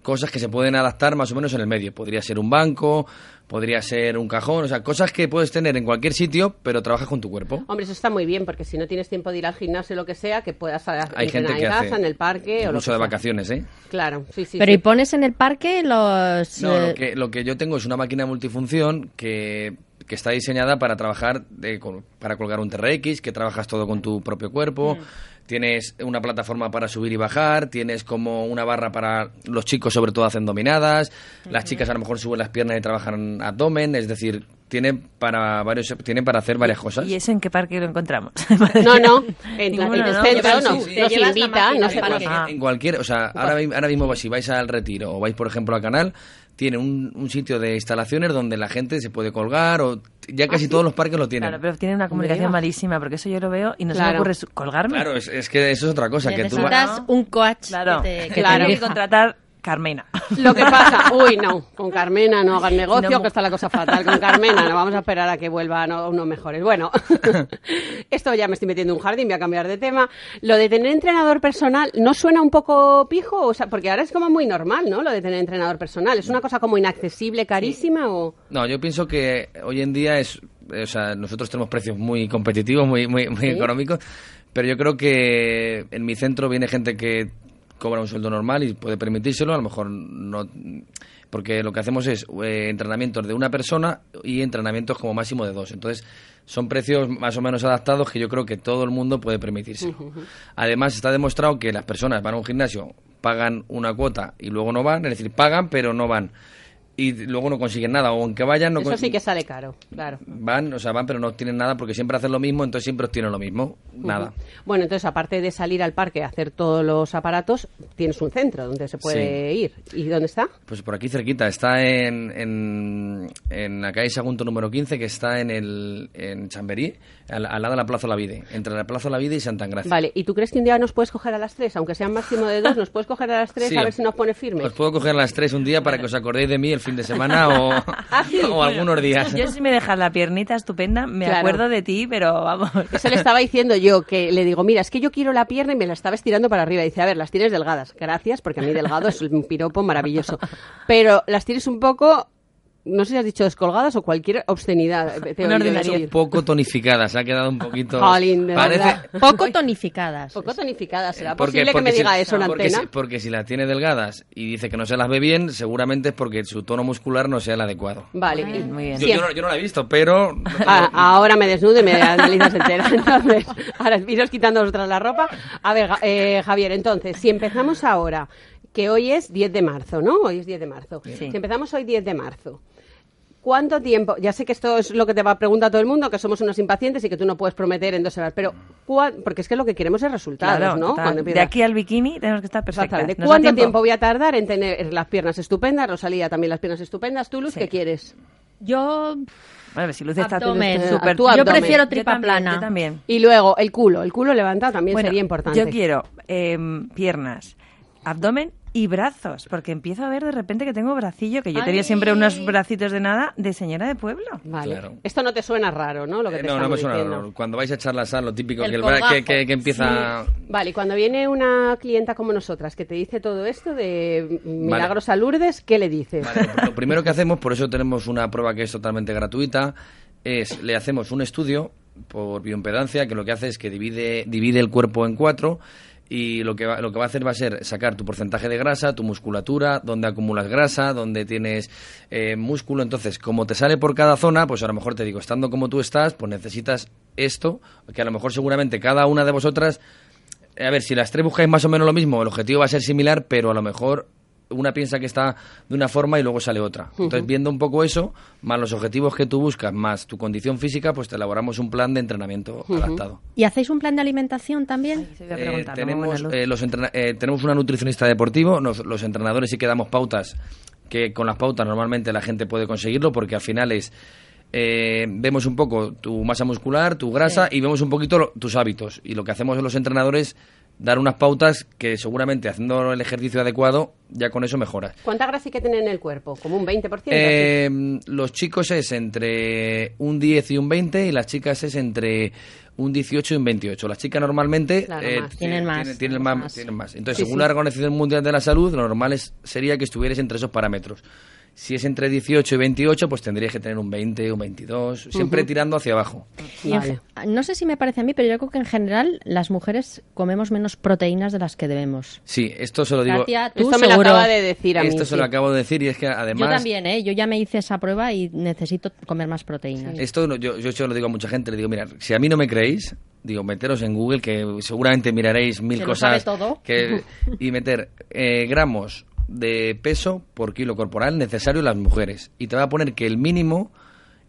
cosas que se pueden adaptar más o menos en el medio. Podría ser un banco, podría ser un cajón, o sea, cosas que puedes tener en cualquier sitio, pero trabajas con tu cuerpo. Hombre, eso está muy bien, porque si no tienes tiempo de ir al gimnasio o lo que sea, que puedas a- Hay gente que en hace en el parque o lo que de sea. vacaciones, ¿eh? Claro, sí, sí. Pero sí. ¿y pones en el parque los... No, eh, lo que, lo que yo tengo es una máquina multifunción que, que está diseñada para trabajar, de- con- para colgar un TRX, que trabajas todo con tu propio cuerpo. Tienes una plataforma para subir y bajar, tienes como una barra para los chicos, sobre todo hacen dominadas, las chicas a lo mejor suben las piernas y trabajan abdomen, es decir, tiene para varios, tiene para hacer varias cosas. ¿Y eso en qué parque lo encontramos? No, no, en, el ¿no? centro Llevas- no, sí, sí. nos no sé. En cualquier, o sea, ahora, ahora mismo si vais al retiro o vais por ejemplo al canal, tiene un, un sitio de instalaciones donde la gente se puede colgar o ya casi todos los parques lo tienen. Claro, pero tiene una comunicación malísima, porque eso yo lo veo y no se me ocurre colgarme. Claro, es, es que eso es otra cosa. Que tú vas- un coach Claro, que te, que Claro. Contratar Carmena. Lo que pasa, uy, no, con Carmena no hagan negocio, No. que está la cosa fatal. Con Carmena no, vamos a esperar a que vuelvan o- unos mejores. Bueno, esto ya me estoy metiendo en un jardín, voy a cambiar de tema. Lo de tener entrenador personal, ¿no suena un poco pijo? O sea, porque ahora es como muy normal, ¿no? Lo de tener entrenador personal. ¿Es una cosa como inaccesible, carísima o...? No, yo pienso que hoy en día es, o sea, nosotros tenemos precios muy competitivos, muy, muy, muy Sí. económicos, pero yo creo que en mi centro viene gente que cobra un sueldo normal y puede permitírselo, a lo mejor no, porque lo que hacemos es eh, entrenamientos de una persona y entrenamientos como máximo de dos. Entonces, son precios más o menos adaptados que yo creo que todo el mundo puede permitirse. Además, está demostrado que las personas van a un gimnasio, pagan una cuota y luego no van, es decir, pagan pero no van. Y luego no consiguen nada, o aunque vayan, no Eso sí que sale caro, claro. van, o sea, van pero no tienen nada porque siempre hacen lo mismo, entonces siempre obtienen lo mismo, nada. Bueno, entonces, aparte de salir al parque a hacer todos los aparatos, tienes un centro donde se puede ir. ¿Y dónde está? Pues por aquí cerquita, está en, en, en la calle Sagunto número 15, que está en el en Chamberí, al, al lado de la Plaza La Vide, entre la Plaza La Vide y Santa Engracia. Vale, ¿y tú crees que un día nos puedes coger a las tres? Aunque sean máximo de dos, ¿nos puedes coger a las tres Sí. a ver si nos pone firmes? Os puedo coger a las tres un día para que os acordéis de mí el fin de semana o, Ah, sí. o algunos días. Yo si me dejas la piernita estupenda, me Claro. acuerdo de ti, pero vamos. Eso le estaba diciendo yo, que le digo, mira, es que yo quiero la pierna y me la estaba estirando para arriba. Y dice, a ver, las tienes delgadas. Gracias, porque a mí delgado es un piropo maravilloso. Pero las tienes un poco, no sé si has dicho descolgadas o cualquier obscenidad. Una. Poco tonificada, se ha quedado un poquito... Jolín, de parece, verdad. Poco tonificadas. Poco tonificada. ¿Será Porque- posible que porque me si- diga eso en porque antena? si, porque si las tiene delgadas y dice que no se las ve bien, seguramente es porque su tono muscular no sea el adecuado. Vale. Muy bien. Yo, no, yo no la he visto, pero... Ah, ahora me desnudo y me analizas entera. Entonces, ahora iros quitando vosotras la ropa. A ver, eh, Javier, entonces, si empezamos ahora, que hoy es 10 de marzo, ¿no? Hoy es 10 de marzo. Sí. Si empezamos hoy 10 de marzo, ¿cuánto tiempo? Ya sé que esto es lo que te va a preguntar todo el mundo, que somos unos impacientes y que tú no puedes prometer en dos horas, pero ¿cuá- porque es que lo que queremos es resultados, Claro, ¿no? Cuando de aquí al bikini tenemos que estar perfectas. Exactamente. ¿Nos da ¿Cuánto tiempo? voy a tardar en tener las piernas estupendas? Rosalía también las piernas estupendas. ¿Tú, Luz, Sí. qué quieres? Yo, Bueno, si Luz está Abdomen. yo abdomen. prefiero Yo tripa también, plana. Yo también. Y luego, el culo. El culo levantado también Bueno, sería importante. Yo quiero em, piernas, abdomen y brazos, porque empiezo a ver de repente que tengo bracillo, que yo tenía siempre unos bracitos de nada de señora de pueblo. Vale. Claro. Esto no te suena raro, ¿no? Lo que Eh, te no, no me suena diciendo. raro. Cuando vais a echar la sal, lo típico, El que, el bra- colgajo. que, que- que empieza... Vale, y cuando viene una clienta como nosotras que te dice todo esto de Milagros a Lourdes, ¿qué le dices? Vale, lo primero que hacemos, por eso tenemos una prueba que es totalmente gratuita, es le hacemos un estudio por bioimpedancia que lo que hace es que divide, divide el cuerpo en cuatro y lo que, va, lo que va a hacer va a ser sacar tu porcentaje de grasa, tu musculatura, dónde acumulas grasa, dónde tienes eh, músculo. Entonces, como te sale por cada zona, pues a lo mejor te digo, estando como tú estás, pues necesitas esto, que a lo mejor seguramente cada una de vosotras a ver, si las tres buscáis más o menos lo mismo, el objetivo va a ser similar, pero a lo mejor una piensa que está de una forma y luego sale otra. Entonces, viendo un poco eso, más los objetivos que tú buscas, más tu condición física, pues te elaboramos un plan de entrenamiento adaptado. ¿Y hacéis un plan de alimentación también? Se voy a Eh, tenemos, eh, los eh, tenemos una nutricionista deportivo, nos- los entrenadores sí que damos pautas, que con las pautas normalmente la gente puede conseguirlo, porque al final es... eh, vemos un poco tu masa muscular, tu grasa y vemos un poquito lo- tus hábitos. Y lo que hacemos los entrenadores dar unas pautas que seguramente haciendo el ejercicio adecuado ya con eso mejoras. ¿Cuánta grasa hay que tener en el cuerpo? ¿Como un 20%? Eh, los chicos es entre un 10 y un 20 y las chicas es entre un 18 y un 28. Las chicas normalmente eh, más. Tienen más. Tienen, tienen más, Más. tienen más. Entonces, Sí, según sí. la Organización Mundial de la Salud, lo normal es- sería que estuvierais entre esos parámetros. Si es entre 18 y 28, pues tendríais que tener un 20, un 22, siempre tirando hacia abajo. Vale. no sé si me parece a mí, pero yo creo que en general las mujeres comemos menos proteínas de las que debemos. Sí, esto se lo digo. Katia, tú Esto me lo acaba de decir a mí. Esto se sí. lo acabo de decir y es que además... Yo también, ¿eh? Yo ya me hice esa prueba y necesito comer más proteínas. Esto no- yo, yo se lo digo a mucha gente, le digo, mira, si a mí no me creéis, digo, meteros en Google, que seguramente miraréis mil Se lo cosas. sabe todo. Que, y meter eh, gramos de peso por kilo corporal necesario las mujeres. Y te va a poner que el mínimo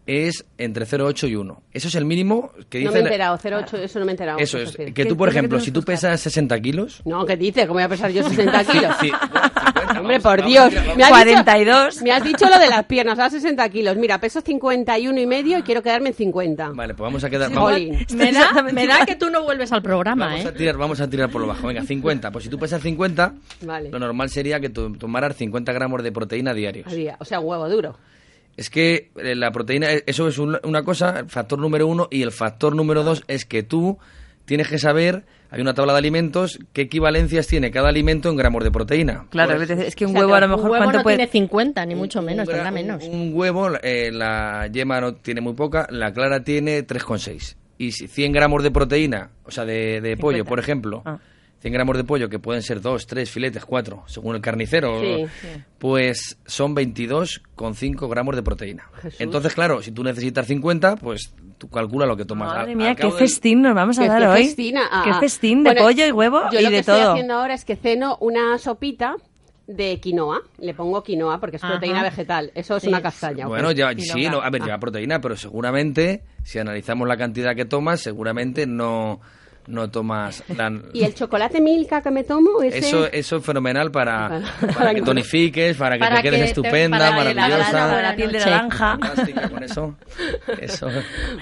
es entre 0,8 y 1. Eso es el mínimo que dice... No me he enterado, 0,8, eso no me he enterado. Eso ¿qué es, que ¿Qué- tú, por ejemplo, si tú pesas 60 kilos... No, ¿qué dices? ¿Cómo voy a pesar yo 60 kilos? Sí, bueno, 50, Hombre, vamos, por vamos, Dios. vamos. Me has 42. Dicho, me has dicho lo de las piernas, a 60 kilos. Mira, peso 51 y medio y quiero quedarme en 50. Vale, pues vamos a quedar... vamos- Jolín. Me da, me da que tú no vuelves al programa, Vamos ¿eh? a, tirar, vamos a tirar por lo bajo. Venga, 50. Pues si tú pesas 50, Vale. lo normal sería que tú tomaras 50 gramos de proteína diarios. Al día. O sea, huevo duro. Es que eh, la proteína, eh, eso es un- una cosa, el factor número uno, y el factor número dos es que tú tienes que saber, hay una tabla de alimentos, qué equivalencias tiene cada alimento en gramos de proteína. Claro, Pues, es que un O sea, huevo a lo un mejor Un huevo cuánto no puede... tiene 50, ni mucho un menos, gra- tendrá un- menos. Un, huevo, eh, la yema no tiene muy poca, la clara tiene 3,6. Y si 100 gramos de proteína, o sea, de, de pollo, 50. por ejemplo, Ah. 100 gramos de pollo, que pueden ser 2, 3 filetes, 4, según el carnicero, Sí, pues son 22,5 gramos de proteína. Jesús. Entonces, claro, si tú necesitas 50, pues tú calcula lo que tomas. Madre Al- mía, al qué del- festín nos vamos a ¿Qué- dar qué hoy. festina? Ah, Qué ah. festín de Bueno, pollo y huevo yo y lo que de estoy todo. haciendo ahora es que ceno una sopita de quinoa. Le pongo quinoa porque es Ajá. proteína vegetal. Eso es Sí. una castaña. Bueno, sí, no, a ver, lleva proteína, pero seguramente, si analizamos la cantidad que tomas, seguramente no, no tomas la... ¿Y el chocolate Milka que me tomo? Ese... Eso, eso es fenomenal para, Para- que que- tonifiques, para que Para te quedes que te- estupenda, para que la- maravillosa. la- la piel de naranja. Con eso. Eso.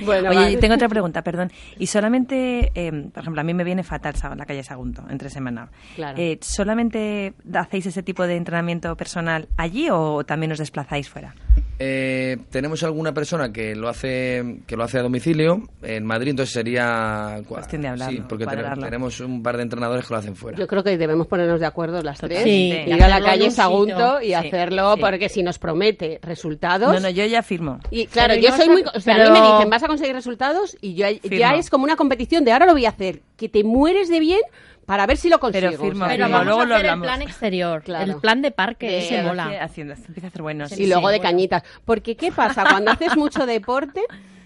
Bueno, Oye, vale. tengo otra pregunta, perdón. Y solamente, eh, por ejemplo, a mí me viene fatal la calle Sagunto, entre semana. Claro. Eh, ¿Solamente hacéis ese tipo de entrenamiento personal allí o también os desplazáis fuera? Eh, tenemos alguna persona que lo hace que lo hace a domicilio en Madrid, entonces sería Cuestión de hablarlo, Sí, porque ten- tenemos un par de entrenadores que lo hacen fuera. Yo creo que debemos ponernos de acuerdo las tres, Sí, ir y a la calle un Sagunto y Sí, hacerlo sí. porque si nos promete resultados... No, no, yo ya firmo. Y claro, Pero yo soy no muy... O sea, a mí me dicen, vas a conseguir resultados y yo, ya es como una competición de ahora lo voy a hacer, que te mueres de bien para ver si lo consigo. Pero firmo, o sea, Pero firmo, vamos luego a lo hacer el plan exterior, Claro. el plan de parque, De- ese mola. Haciendo, empieza a hacer buenos. y luego de bueno. cañitas. Porque ¿qué pasa cuando haces mucho deporte?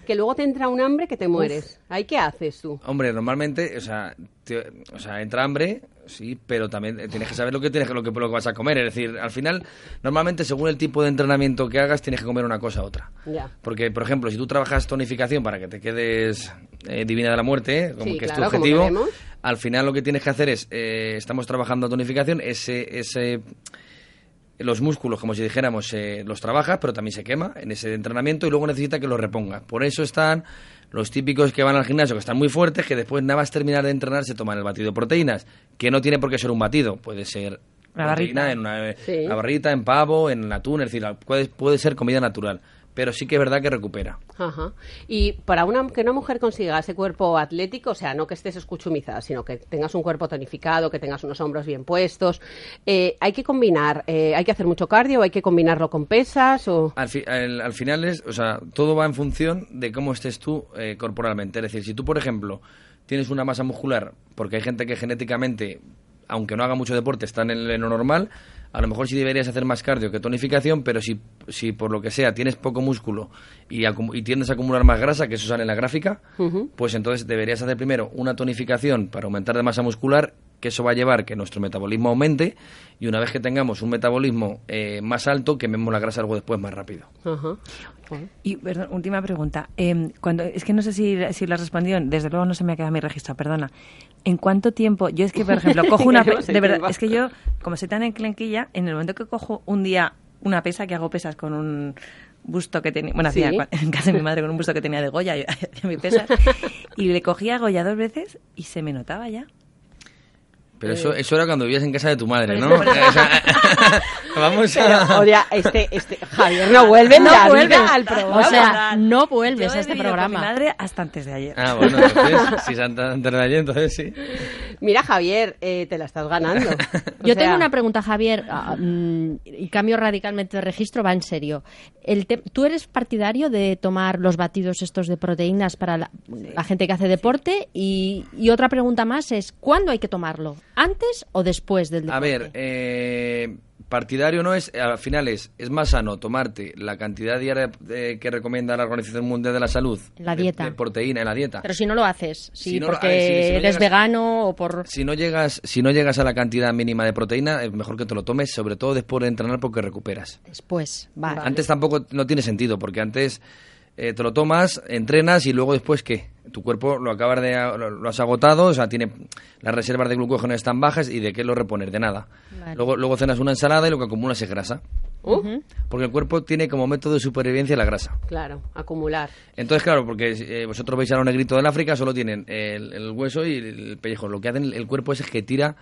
Que luego te entra un hambre que te mueres. ¿Ahí qué haces tú? Hombre, normalmente, o sea, te- o sea, entra hambre, sí, pero también tienes que saber lo que tienes que lo que, lo que vas a comer. Es decir, al final, normalmente según el tipo de entrenamiento que hagas, tienes que comer una cosa u otra. Ya. Porque, por ejemplo, si tú trabajas tonificación para que te quedes eh, divina de la muerte, como Sí, que es tu objetivo. Al final lo que tienes que hacer es, eh, estamos trabajando tonificación, ese, ese, los músculos, como si dijéramos, eh, los trabajas, pero también se quema en ese entrenamiento y luego necesita que los reponga. Por eso están los típicos que van al gimnasio, que están muy fuertes, que después nada más terminar de entrenar se toman el batido de proteínas, que no tiene por qué ser un batido, puede ser Una barrita. en una, eh, Sí. una barrita, en pavo, en atún, es decir, puede, puede ser comida natural, pero sí que es verdad que recupera. Ajá. Y para una, que una mujer consiga ese cuerpo atlético, o sea, no que estés escuchumizada, sino que tengas un cuerpo tonificado, que tengas unos hombros bien puestos, eh, hay que combinar, eh, hay que hacer mucho cardio, hay que combinarlo con pesas o... Al, fi- al- al final es, o sea, todo va en función de cómo estés tú eh, corporalmente. Es decir, si tú, por ejemplo, tienes una masa muscular, porque hay gente que genéticamente, aunque no haga mucho deporte, está en, el- en lo normal, a lo mejor sí deberías hacer más cardio que tonificación, pero si, si por lo que sea tienes poco músculo y, tiendes a acumular más grasa, que eso sale en la gráfica, pues entonces deberías hacer primero una tonificación para aumentar de masa muscular, que eso va a llevar que nuestro metabolismo aumente y una vez que tengamos un metabolismo eh, más alto, quememos la grasa algo después más rápido. Y, perdón, última pregunta. Eh, cuando, es que no sé si, si lo has respondido, desde luego no se me ha quedado mi registro, perdona. ¿En cuánto tiempo? Yo es que, por ejemplo, cojo una... de verdad, es que yo, como soy tan enclenquilla, en el momento que cojo un día una pesa, que hago pesas con un busto que tenía... Bueno, Sí. hacía en casa de mi madre con un busto que tenía de Goya, yo hacía mi pesas, y le cogía a Goya dos veces y se me notaba ya. Pero eso, eso era cuando vivías en casa de tu madre, ¿no? O sea, vamos Pero, a... oye, este, este, Javier, no vuelve No la vuelves. vida al programa. O sea, no vuelves Yo a este con programa. mi madre hasta antes de ayer. Ah, bueno, entonces, si antes de ayer, entonces sí. Mira, Javier, eh, te la estás ganando. O Yo sea, tengo una pregunta, Javier, ah, mm, y cambio radicalmente de registro, va en serio. El te- ¿Tú eres partidario de tomar los batidos estos de proteínas para la, la gente que hace deporte? Y, y otra pregunta más es, ¿cuándo hay que tomarlo? ¿Antes o después del deporte? A ver, eh, partidario no es, al final es, es más sano tomarte la cantidad diaria eh, que recomienda la Organización Mundial de la Salud la dieta. de, proteína en la dieta. Pero si no lo haces, Si no porque a ver, si- si no eres llegas- vegano o por... Si no llegas, si no llegas a la cantidad mínima de proteína, es mejor que te lo tomes, sobre todo después de entrenar porque recuperas. Después, vale. Antes tampoco no tiene sentido, porque antes eh, te lo tomas, entrenas y luego después ¿qué? Tu cuerpo lo acabas de lo, lo has agotado, o sea, tiene las reservas de glucógeno están bajas y de qué lo repones de nada. Vale. Luego luego cenas una ensalada y lo que acumulas es grasa. Uh, Porque el cuerpo tiene como método de supervivencia la grasa. claro, acumular. Entonces, claro, porque eh, vosotros veis a los negritos del África, solo tienen el, el hueso y el pellejo. Lo que hacen el cuerpo es que tira,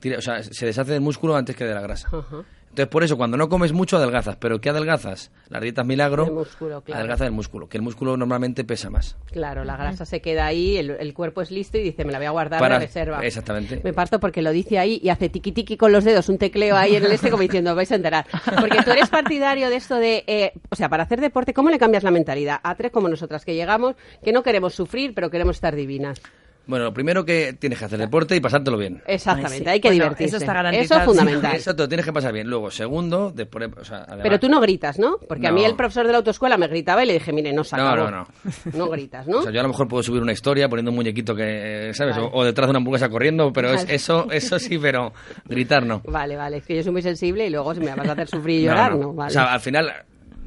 tira, o sea, se deshace del músculo antes que de la grasa. Ajá. Entonces, por eso, cuando no comes mucho, adelgazas. ¿Pero qué adelgazas? Las dietas milagro El músculo, claro. adelgaza el músculo, que el músculo normalmente pesa más. Claro, la grasa se queda ahí, el, el cuerpo es listo y dice, me la voy a guardar Para- de reserva. Exactamente. Me parto porque lo dice ahí y hace tiqui tiqui con los dedos, un tecleo ahí en el este como diciendo, vais a enterar. Porque tú eres partidario de esto de, eh, o sea, para hacer deporte, ¿cómo le cambias la mentalidad? A tres como nosotras que llegamos, que no queremos sufrir, pero queremos estar divinas. Bueno, lo primero que tienes que hacer deporte y pasártelo bien. Exactamente, Ay, sí. hay que Bueno, divertirse. eso está garantizado, Eso es fundamental. Eso te lo tienes que pasar bien. Luego, segundo, después, o sea, además- Pero tú no gritas, ¿no? Porque a mí No. el profesor de la autoescuela me gritaba y le dije, mire, no se No, acabó. no, no. No gritas, ¿no? O sea, yo a lo mejor puedo subir una historia poniendo un muñequito que, ¿sabes? O, o detrás de una hamburguesa corriendo, pero es, eso, eso sí, pero gritar no. Vale, vale, es que yo soy muy sensible y luego si me vas a hacer sufrir y No, llorar, no. no, vale. O sea, al final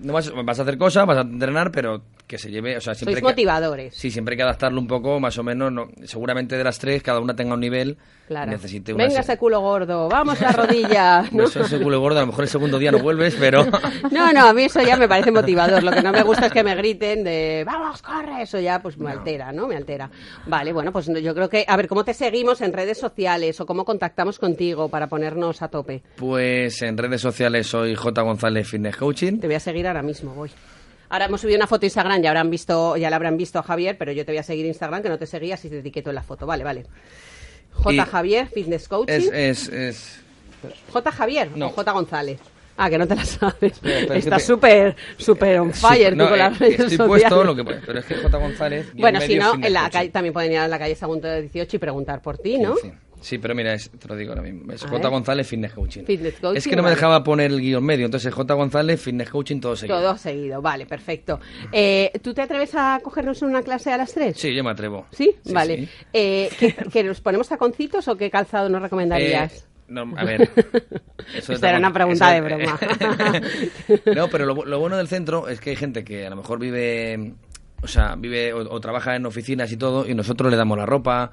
no vas, vas a hacer cosas, vas a entrenar, pero que se lleve, o sea, siempre Sois que- motivadores. Sí, siempre hay que adaptarlo un poco, más o menos. No, seguramente de las tres, cada una tenga un nivel. Claro. Necesite una. Venga ese culo gordo, vamos a la rodilla. ¿no? Eso es el culo gordo, a lo mejor el segundo día no vuelves, pero. No, no, a mí eso ya me parece motivador. Lo que no me gusta es que me griten de vamos, corre. Eso ya pues me altera, ¿no? Me altera. Vale, bueno, pues yo creo que. A ver, ¿cómo te seguimos en redes sociales o cómo contactamos contigo para ponernos a tope? Pues en redes sociales soy J. González Fitness Coaching. Te voy a seguir ahora mismo, voy. Ahora hemos subido una foto a Instagram, ya habrán visto, ya la habrán visto a Javier, pero yo te voy a seguir Instagram, que no te seguías y te etiqueto en la foto. Vale, vale. J. Y- Javier, Fitness Coaching. Es, es, es. J. Javier No. o J. González. Ah, que no te la sabes. pero es que Estás te- súper, súper on fire tú con las eh, redes Estoy sociales. puesto, lo que pero es que J. González. Bueno, si no, en la calle, también pueden ir a la calle Sagunto de 18 y preguntar por ti, ¿no? Sí, sí, pero mira, es- te lo digo ahora mismo. Es A J. ver. González Fitness Coaching. Fitness Coaching, Es que no me vale. dejaba poner el guion medio, entonces J. González Fitness Coaching todo seguido. Todo seguido, vale, perfecto. Eh, ¿Tú te atreves a cogernos una clase a las 3? Sí, yo me atrevo. ¿Sí? Sí, vale. sí. Eh, ¿que, que nos ponemos taconcitos o qué calzado nos recomendarías? Eh, no, a ver. eso Esta era una pregunta eso- de broma. no, pero lo, bu- lo bueno del centro es que hay gente que a lo mejor vive, o sea, vive o, o trabaja en oficinas y todo, y nosotros le damos la ropa,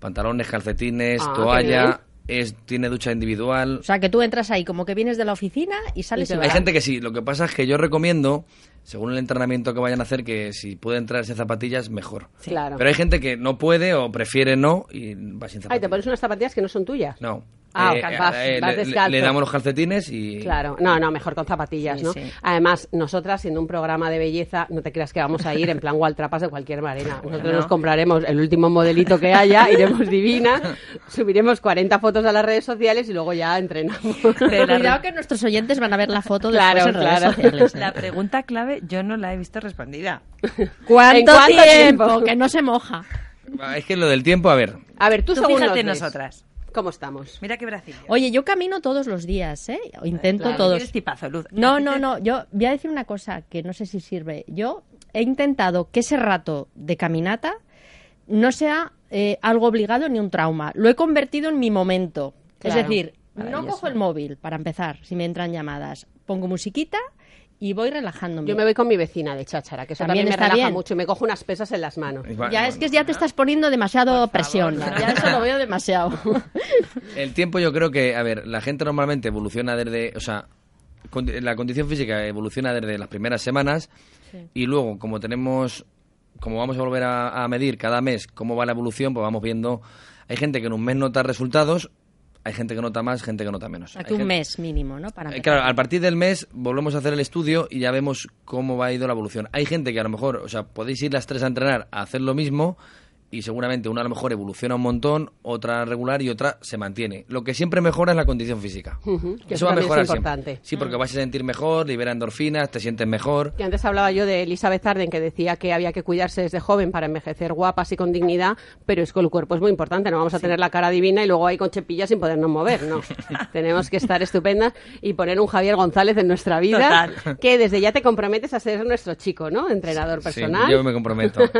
pantalones, calcetines, Ah, toalla, es, tiene ducha individual. O sea, que tú entras ahí como que vienes de la oficina y sales Y. Hay gente que sí, lo que pasa es que yo recomiendo, según el entrenamiento que vayan a hacer, que si puede entrarse zapatillas, mejor. Claro. Pero hay gente que no puede o prefiere no y va sin zapatillas. Ay, te pones unas zapatillas que no son tuyas. No. Ah, Eh, vas- eh, vas le- le, damos los calcetines y... Claro, no, no, mejor con zapatillas, Sí, ¿no? sí. Además, nosotras, siendo un programa de belleza, no te creas que vamos a ir en plan waltrapas de cualquier manera. Nosotros Bueno. nos compraremos el último modelito que haya, iremos divina, subiremos 40 fotos a las redes sociales y luego ya entrenamos. Cuidado que nuestros oyentes van a ver la foto Claro, después en redes claro. sociales. ¿eh? La pregunta clave yo no la he visto respondida. ¿Cuánto, ¿En cuánto tiempo? tiempo? Que no se moja. Es que lo del tiempo, a ver, A ver, tú, Tú según fíjate nosotras. ¿Cómo estamos? Mira qué bracillo. Oye, yo camino todos los días, ¿eh? Intento Claro, todos. Eres tipazo, Luz. No, no, no. Yo voy a decir una cosa que no sé si sirve. Yo he intentado que ese rato de caminata no sea eh, algo obligado ni un trauma. Lo he convertido en mi momento. Claro. Es decir, no cojo el móvil para empezar, si me entran llamadas. Pongo musiquita y voy relajándome. Yo me voy con mi vecina de cháchara, que eso También también, me está relaja bien. mucho y me cojo unas pesas en las manos. Ya es que ya te estás poniendo demasiado presión. Ya eso lo veo demasiado. El tiempo yo creo que, a ver, la gente normalmente evoluciona desde, o sea, la condición física evoluciona desde las primeras semanas y luego, como tenemos, como vamos a volver a, a medir cada mes cómo va la evolución, pues vamos viendo, hay gente que en un mes nota resultados, hay gente que nota más, gente que nota menos. Aquí Hay un gente- mes mínimo, ¿no? Para Eh. Claro, a partir del mes volvemos a hacer el estudio y ya vemos cómo va ido la evolución. Hay gente que a lo mejor, o sea, podéis ir las tres a entrenar a hacer lo mismo y seguramente una a lo mejor evoluciona un montón, otra regular y otra se mantiene. Lo que siempre mejora es la condición física. Ujú, que eso eso va a también es mejorar importante. siempre. Sí, porque vas a sentir mejor, libera endorfinas, te sientes mejor. Que antes hablaba yo de Elizabeth Arden, que decía que había que cuidarse desde joven para envejecer guapas y con dignidad, pero es que el cuerpo es muy importante, no vamos a tener la cara divina y luego ahí con chepillas sin podernos mover, no. Tenemos que estar estupendas y poner un Javier González en nuestra vida, Total. que desde ya te comprometes a ser nuestro chico, ¿no? Entrenador Sí, personal. yo me comprometo.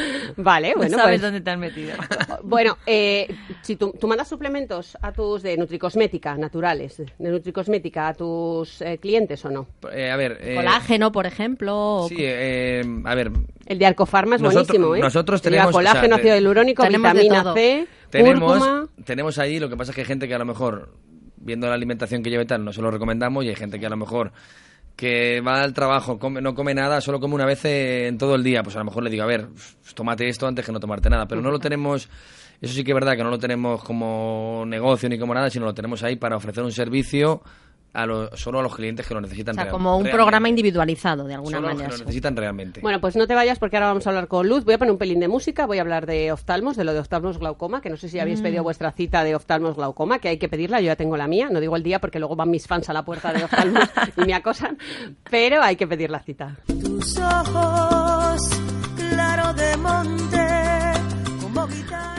vale, No bueno, sabes pues- dónde te has metido. Bueno, eh, si tú, tú mandas suplementos a tus de nutricosmética naturales, de nutricosmética a tus eh, clientes o no? Eh, a ver... eh, Colágeno, por ejemplo. o- Sí, eh, a ver, El de Arcofarma es Nosotros- buenísimo, ¿eh? nosotros Lleva tenemos, o sea, colágeno, ácido hialurónico, tenemos de vitamina. C, tenemos, cúrcuma. tenemos ahí, lo que pasa es que hay gente que a lo mejor, viendo la alimentación que lleva y tal, no se lo recomendamos, y hay gente que a lo mejor que va al trabajo, come- no come nada, solo come una vez en todo el día, pues a lo mejor le digo, a ver, pues, tómate esto antes que no tomarte nada, pero no lo tenemos, eso sí que es verdad que no lo tenemos como negocio ni como nada, sino lo tenemos ahí para ofrecer un servicio a lo- solo a los clientes que lo necesitan O sea, real- como un realmente. programa individualizado, de alguna Solo a los manera. que lo necesitan realmente. Bueno, pues no te vayas porque ahora vamos a hablar con Luz. Voy a poner un pelín de música, voy a hablar de oftalmos, de lo de oftalmos glaucoma, que no sé si habéis pedido vuestra cita de oftalmos glaucoma, que hay que pedirla, yo ya tengo la mía, no digo el día porque luego van mis fans a la puerta de oftalmos y me acosan, pero hay que pedir la cita. tus ojos, claro de monte.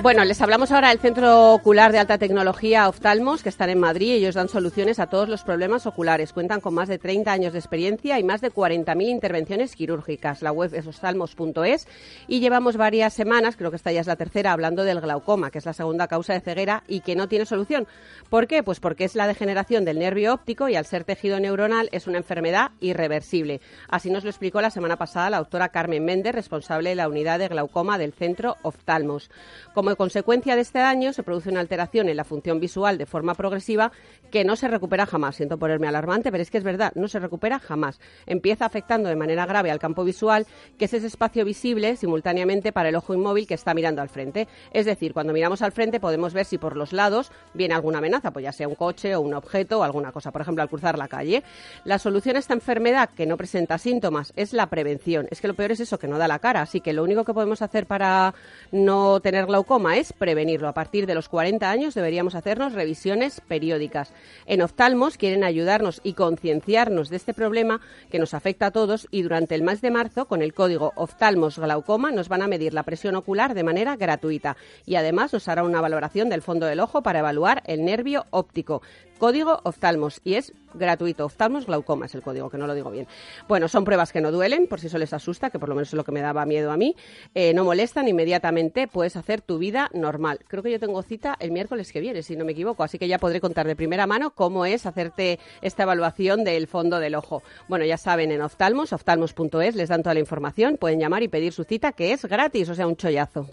Bueno, les hablamos ahora del Centro Ocular de Alta Tecnología Oftalmos, que están en Madrid. Ellos dan soluciones a todos los problemas oculares. Cuentan con más de 30 años de experiencia y más de 40.000 intervenciones quirúrgicas. La web es oftalmos.es y llevamos varias semanas, creo que esta ya es la tercera, hablando del glaucoma, que es la segunda causa de ceguera y que no tiene solución. ¿Por qué? Pues porque es la degeneración del nervio óptico y al ser tejido neuronal es una enfermedad irreversible. Así nos lo explicó la semana pasada la doctora Carmen Méndez, responsable de la unidad de glaucoma del Centro Oftalmos. Como consecuencia de este daño se produce una alteración en la función visual de forma progresiva que no se recupera jamás. Siento ponerme alarmante, pero es que es verdad, no se recupera jamás. Empieza afectando de manera grave al campo visual, que es ese espacio visible simultáneamente para el ojo inmóvil que está mirando al frente. Es decir, cuando miramos al frente podemos ver si por los lados viene alguna amenaza, pues ya sea un coche o un objeto o alguna cosa, por ejemplo, al cruzar la calle. La solución a esta enfermedad que no presenta síntomas es la prevención. Es que lo peor es eso, que no da la cara. Así que lo único que podemos hacer para no tener glaucoma es prevenirlo. A partir de los 40 años deberíamos hacernos revisiones periódicas. En Oftalmos quieren ayudarnos y concienciarnos de este problema que nos afecta a todos y durante el mes de marzo, con el código Oftalmos Glaucoma, nos van a medir la presión ocular de manera gratuita y además nos hará una valoración del fondo del ojo para evaluar el nervio óptico. Código Oftalmos y es gratuito. Oftalmos glaucoma es el código, que no lo digo bien. Bueno, son pruebas que no duelen, por si eso les asusta, que por lo menos es lo que me daba miedo a mí. Eh, no molestan, inmediatamente hacer tu vida normal. Creo que yo tengo cita el miércoles que viene, si no me equivoco, así que ya podré contar de primera mano cómo es hacerte esta evaluación del fondo del ojo. Bueno, ya saben, en Oftalmos, oftalmos.es, les dan toda la información, pueden llamar y pedir su cita, que es gratis, o sea, un chollazo.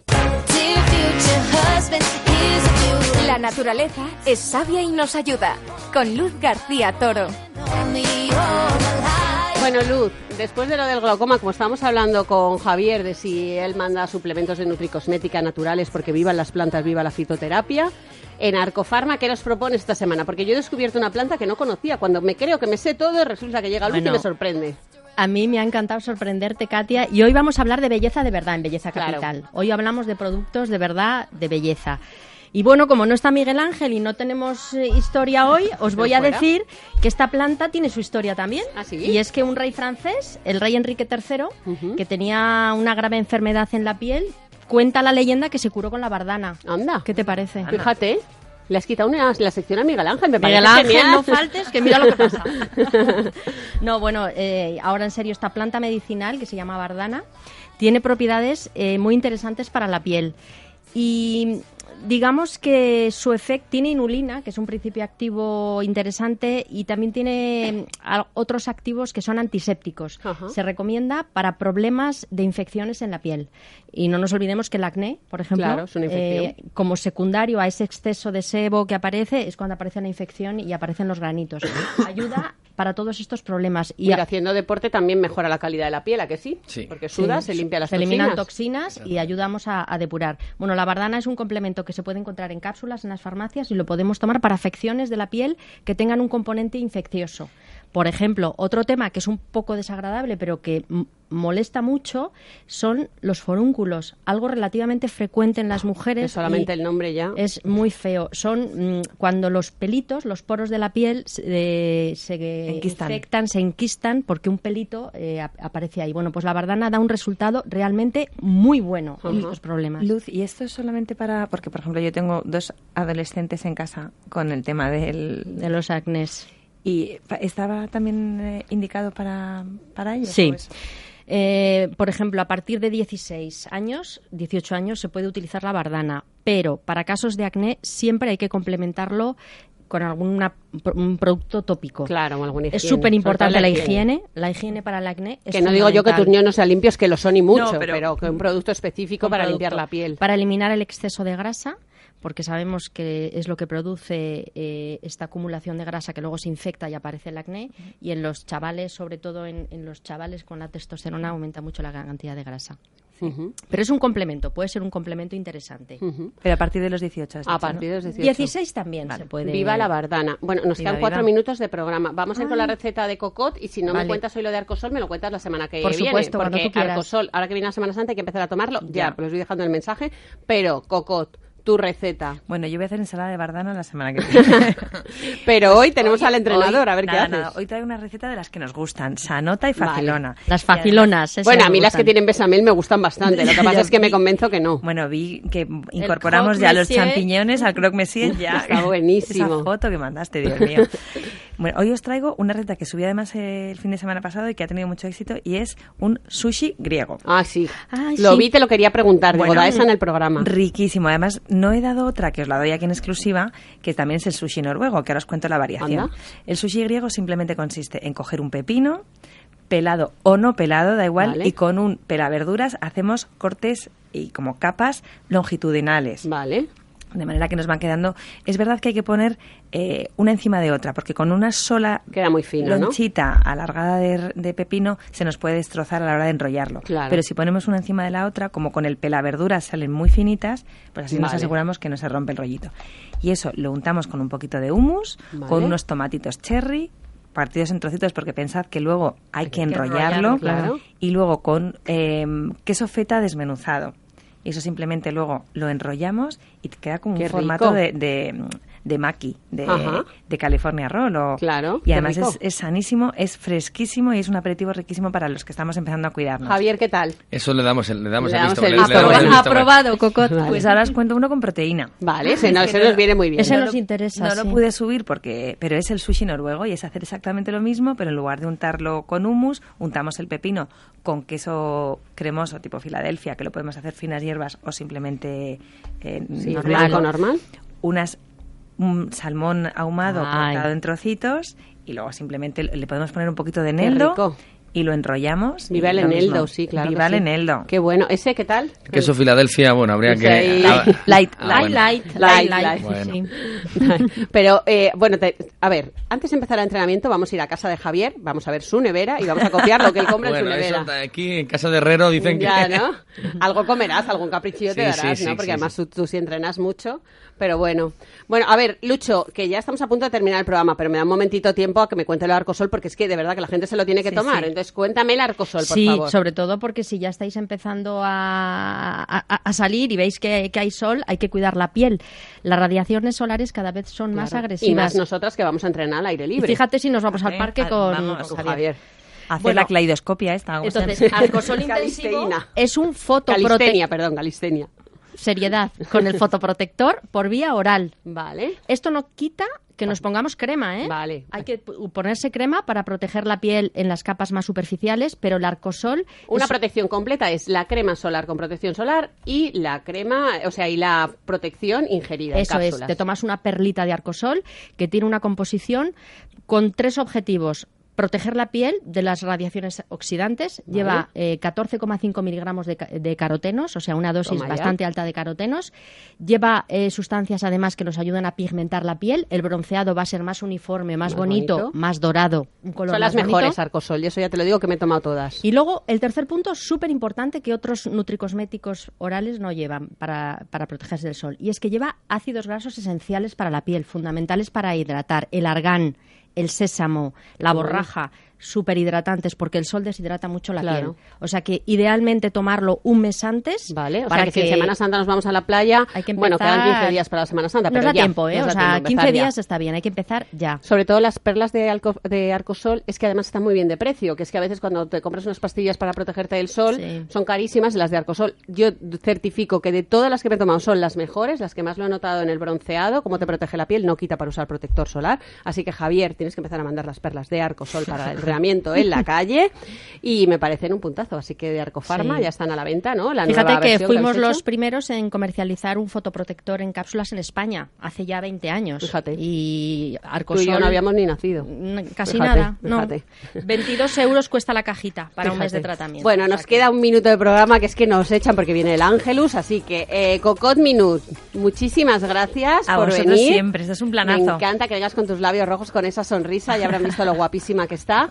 La naturaleza es sabia y nos ayuda. Con Luz García Toro. Bueno, Luz, después de lo del glaucoma, como estábamos hablando con Javier de si él manda suplementos de nutricosmética naturales porque vivan las plantas, viva la fitoterapia, en Arcofarma, ¿qué nos propone esta semana? Porque yo he descubierto una planta que no conocía. Cuando me creo que me sé todo, resulta que llega Luz y Bueno. me sorprende. A mí me ha encantado sorprenderte, Katia. Y hoy vamos a hablar de belleza de verdad en Belleza Claro. Capital. Hoy hablamos de productos de verdad de belleza. Y bueno, como no está Miguel Ángel y no tenemos eh, historia hoy, os voy a decir que esta planta tiene su historia también. ¿Ah, sí? Y es que un rey francés, el rey Enrique III, que tenía una grave enfermedad en la piel, cuenta la leyenda que se curó con la bardana. Anda. ¿Qué te parece? Fíjate, le has quitado una, la sección a Miguel Ángel, me parece Miguel Ángel, genial. no faltes, que mira lo que pasa. no, bueno, eh, ahora en serio, esta planta medicinal que se llama bardana tiene propiedades eh, muy interesantes para la piel. Y digamos que su efecto tiene inulina, que es un principio activo interesante, y también tiene mm, otros activos que son antisépticos. Ajá. Se recomienda para problemas de infecciones en la piel. Y no nos olvidemos que el acné, por ejemplo, Claro, es una infección. eh, como secundario a ese exceso de sebo que aparece, es cuando aparece la infección y aparecen los granitos. Ayuda para todos estos problemas. Y Mira, haciendo deporte también mejora la calidad de la piel, ¿a que sí? Sí. Porque suda, Sí, se limpia las se eliminan toxinas. toxinas y ayudamos a, a depurar. Bueno, la bardana es un complemento que se puede encontrar en cápsulas en las farmacias y lo podemos tomar para afecciones de la piel que tengan un componente infeccioso. Por ejemplo, otro tema que es un poco desagradable, pero que molesta mucho, son los forúnculos, algo relativamente frecuente en las mujeres. Que solamente el nombre ya. Es muy feo. Son mm, cuando los pelitos, los poros de la piel se, eh, se Enquistan. infectan, se enquistan porque un pelito eh, ap- aparece ahí. Bueno, pues la bardana da un resultado realmente muy bueno en estos problemas. Luz, ¿y esto es solamente para...? Porque, por ejemplo, yo tengo dos adolescentes en casa con el tema del... De los acnés. ¿Y estaba también eh, indicado para, para ellos? Sí. es- Eh, por ejemplo, a partir de 16 años, 18 años, se puede utilizar la bardana, pero para casos de acné siempre hay que complementarlo con algún un producto tópico. Claro, alguna Es higiene, súper importante la higiene. higiene. La higiene para el acné es Que no digo yo que tus fundamental. niños no sean limpios, que lo son y mucho, No, pero, pero- que un producto específico Un para producto limpiar la piel. Para eliminar el exceso de grasa, porque sabemos que es lo que produce eh, esta acumulación de grasa que luego se infecta y aparece el acné. Y en los chavales, sobre todo en, en los chavales con la testosterona, aumenta mucho la cantidad de grasa. Pero es un complemento, puede ser un complemento interesante. Pero a partir de los 18. has A dicho, partir ¿no? de los 18. 16 también se puede. Viva la bardana. Bueno, nos Viva, quedan cuatro viva. minutos de programa. Vamos a ir con la receta de cocot y si no me cuentas hoy lo de Arcosol, me lo cuentas la semana que Por viene. supuesto, cuando porque tú quieras. Arcosol, ahora que viene la Semana Santa hay que empezar a tomarlo. Ya, Ya. pues os voy dejando el mensaje. Pero cocot, tu receta. Bueno, yo voy a hacer ensalada de bardana la semana que viene. Pero hoy tenemos Hoy- al entrenador, hoy- a ver nada, qué haces. nada, Hoy traigo una receta de las que nos gustan, sanota y Vale. facilona. Las Y facilonas. Bueno, a me mí las que tienen besamel me gustan bastante. Lo que pasa es que me convenzo que no. Bueno, vi que incorporamos ya los champiñones al croque monsieur ya. Está buenísimo. Esa foto que mandaste, Dios mío. Bueno, hoy os traigo una receta que subí además el fin de semana pasado y que ha tenido mucho éxito y es un sushi griego. Ah, sí. Ay, Lo sí. vi, te lo quería preguntar. Digo, Bueno, da esa en el programa. Riquísimo. Además, no he dado otra que os la doy aquí en exclusiva, que también es el sushi noruego, que ahora os cuento la variación. Anda. El sushi griego simplemente consiste en coger un pepino, pelado o no pelado, da igual, Vale. y con un pelaverduras hacemos cortes y como capas longitudinales. Vale. De manera que nos van quedando. Es verdad que hay que poner eh, una encima de otra, porque con una sola Queda muy fino, ¿no? lonchita alargada de, de pepino se nos puede destrozar a la hora de enrollarlo. Claro. Pero si ponemos una encima de la otra, como con el pelaverduras salen muy finitas, pues así nos aseguramos que no se rompe el rollito. Y eso lo untamos con un poquito de hummus, Vale. con unos tomatitos cherry, partidos en trocitos, porque pensad que luego hay, que, que enrollarlo, enrollarlo, claro. y luego con eh, queso feta desmenuzado. Y eso simplemente luego lo enrollamos y te queda como Qué un formato de, de, de maki, de, California Roll. o- Claro, Y además es, es sanísimo, es fresquísimo y es un aperitivo riquísimo para los que estamos empezando a cuidarnos. Javier, ¿qué tal? Eso le damos el, le damos Le el damos visto. el le- le damos el visto. Aprobado, Cocot. Pues ahora os cuento uno con proteína. Vale, ese, no, ese nos viene muy bien. Ese No nos lo- interesa, No lo pude subir porque, pero es el sushi noruego y es hacer exactamente lo mismo, pero en lugar de untarlo con hummus, untamos el pepino con queso cremoso tipo Filadelfia, que lo podemos hacer finas hierbas o simplemente eh, Sí, normal. blanco normal. Unas un salmón ahumado Ay. cortado en trocitos y luego simplemente le podemos poner un poquito de eneldo y lo enrollamos. Viva el mismo. eneldo, sí, claro. Viva que el sí. eneldo. Qué bueno. ¿Ese qué tal? Queso Filadelfia, bueno, habría que... ahí. ah, Light, ah, Light, light, Light, light, light. Bueno. sí. Pero, eh, bueno, te- a ver, antes de empezar el entrenamiento vamos a ir a casa de Javier, vamos a ver su nevera y vamos a copiar lo que él compra Bueno, en su eso nevera. está aquí en casa de Herrero dicen ya, que... ¿no? Algo comerás, algún caprichillo te Sí, darás, sí, ¿no? Porque sí, además sí. Tú, tú sí entrenas mucho, pero bueno. Bueno, a ver, Lucho, que ya estamos a punto de terminar el programa, pero me da un momentito tiempo a que me cuente el arcosol, porque es que de verdad que la gente se lo tiene que Sí, tomar. sí. Entonces, cuéntame el arcosol, por sí, favor. sobre todo porque si ya estáis empezando a, a- a salir y veis que, que hay sol, hay que cuidar la piel. Las radiaciones solares cada vez son más agresivas. Y más nosotras que vamos a entrenar al aire Y libre. fíjate si nos vamos al parque con, vamos, con Javier. Hacer Bueno, la claidoscopia esta. Entonces, arcosol intensivo Calisteína. es un fotoprotector. Calistenia, perdón, calistenia. Seriedad, con el fotoprotector por vía oral. Vale. Esto no quita que nos pongamos crema, ¿eh? Vale. Hay que ponerse crema para proteger la piel en las capas más superficiales, pero el arcosol Una es- protección completa es la crema solar con protección solar y la crema, o sea, y la protección ingerida. Eso es, te tomas una perlita de arcosol que tiene una composición con tres objetivos. Proteger la piel de las radiaciones oxidantes. Lleva eh, 14,5 miligramos de, ca- de carotenos, o sea, una dosis Toma ya. bastante alta de carotenos. Lleva eh, sustancias, además, que nos ayudan a pigmentar la piel. El bronceado va a ser más uniforme, más, Más bonito, bonito. más dorado. Un color Son las bonito. mejores Arcosol, y eso ya te lo digo que me he tomado todas. Y luego, el tercer punto, súper importante, que otros nutricosméticos orales no llevan para, para protegerse del sol. Y es que lleva ácidos grasos esenciales para la piel, fundamentales para hidratar. El argán, el sésamo, la borraja, súper hidratantes, porque el sol deshidrata mucho la Claro. piel. O sea que idealmente tomarlo un mes antes. Vale, o para sea que, si en Semana Santa nos vamos a la playa, Hay que bueno, quedan empezar- 15 días para la Semana Santa, Nos pero da ya, tiempo, ¿eh? nos O sea, tiempo 15 empezar ya. días está bien, hay que empezar ya. Sobre todo las perlas de, alco- de Arcosol, es que además están muy bien de precio, que es que a veces cuando te compras unas pastillas para protegerte del sol Sí. son carísimas las de Arcosol. Yo certifico que de todas las que me he tomado son las mejores, las que más lo he notado en el bronceado, cómo te protege la piel, no quita para usar protector solar. Así que Javier, tienes que empezar a mandar las perlas de Arcosol para el entrenamiento en la calle y me parecen un puntazo. Así que de Arcofarma Sí. ya están a la venta, ¿no? La Fíjate nueva que fuimos los primeros en comercializar un fotoprotector en cápsulas en España, hace ya 20 años. Fíjate. Y Tú Arcosol... y yo no habíamos ni nacido. Mm, Casi Fíjate, nada, no. fíjate. 22 euros cuesta la cajita para un mes de tratamiento. Bueno, nos queda un minuto de programa que es que nos echan porque viene el Ángelus, así que eh, Cocot Minut, muchísimas gracias A por vosotros venir. siempre, esto es un planazo. Me encanta que vengas con tus labios rojos con esa sonrisa, ya habrán visto lo guapísima que está.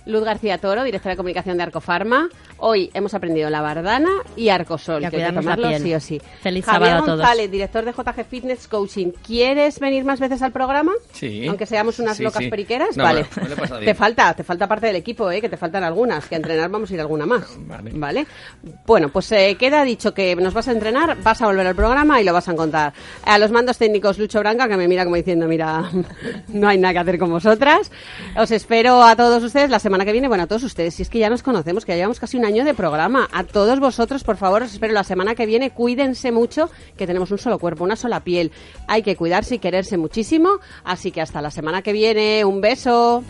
Luz García Toro, directora de comunicación de Arcofarma. Hoy hemos aprendido la bardana y Arcosol, Y a que hay que cuidarnos la tomarlo piel. sí o sí. Feliz Javier sábado a todos. González, director de JG Fitness Coaching, ¿quieres venir más veces al programa? Sí. Aunque seamos unas Sí, locas sí. periqueras, No, vale. bueno, te falta, te falta parte del equipo, ¿eh? que te faltan algunas, que a entrenar vamos a ir alguna más. Vale. Vale. Bueno, pues eh, queda dicho que nos vas a entrenar, vas a volver al programa y lo vas a contar. A los mandos técnicos Lucho Branca, que me mira como diciendo, mira, no hay nada que hacer con vosotras. Os espero a todos ustedes la semana que viene, bueno, a todos ustedes, si es que ya nos conocemos, que ya llevamos casi un año de programa. A todos vosotros, por favor, os espero la semana que viene. Cuídense mucho, que tenemos un solo cuerpo, una sola piel. Hay que cuidarse y quererse muchísimo. Así que hasta la semana que viene. Un beso.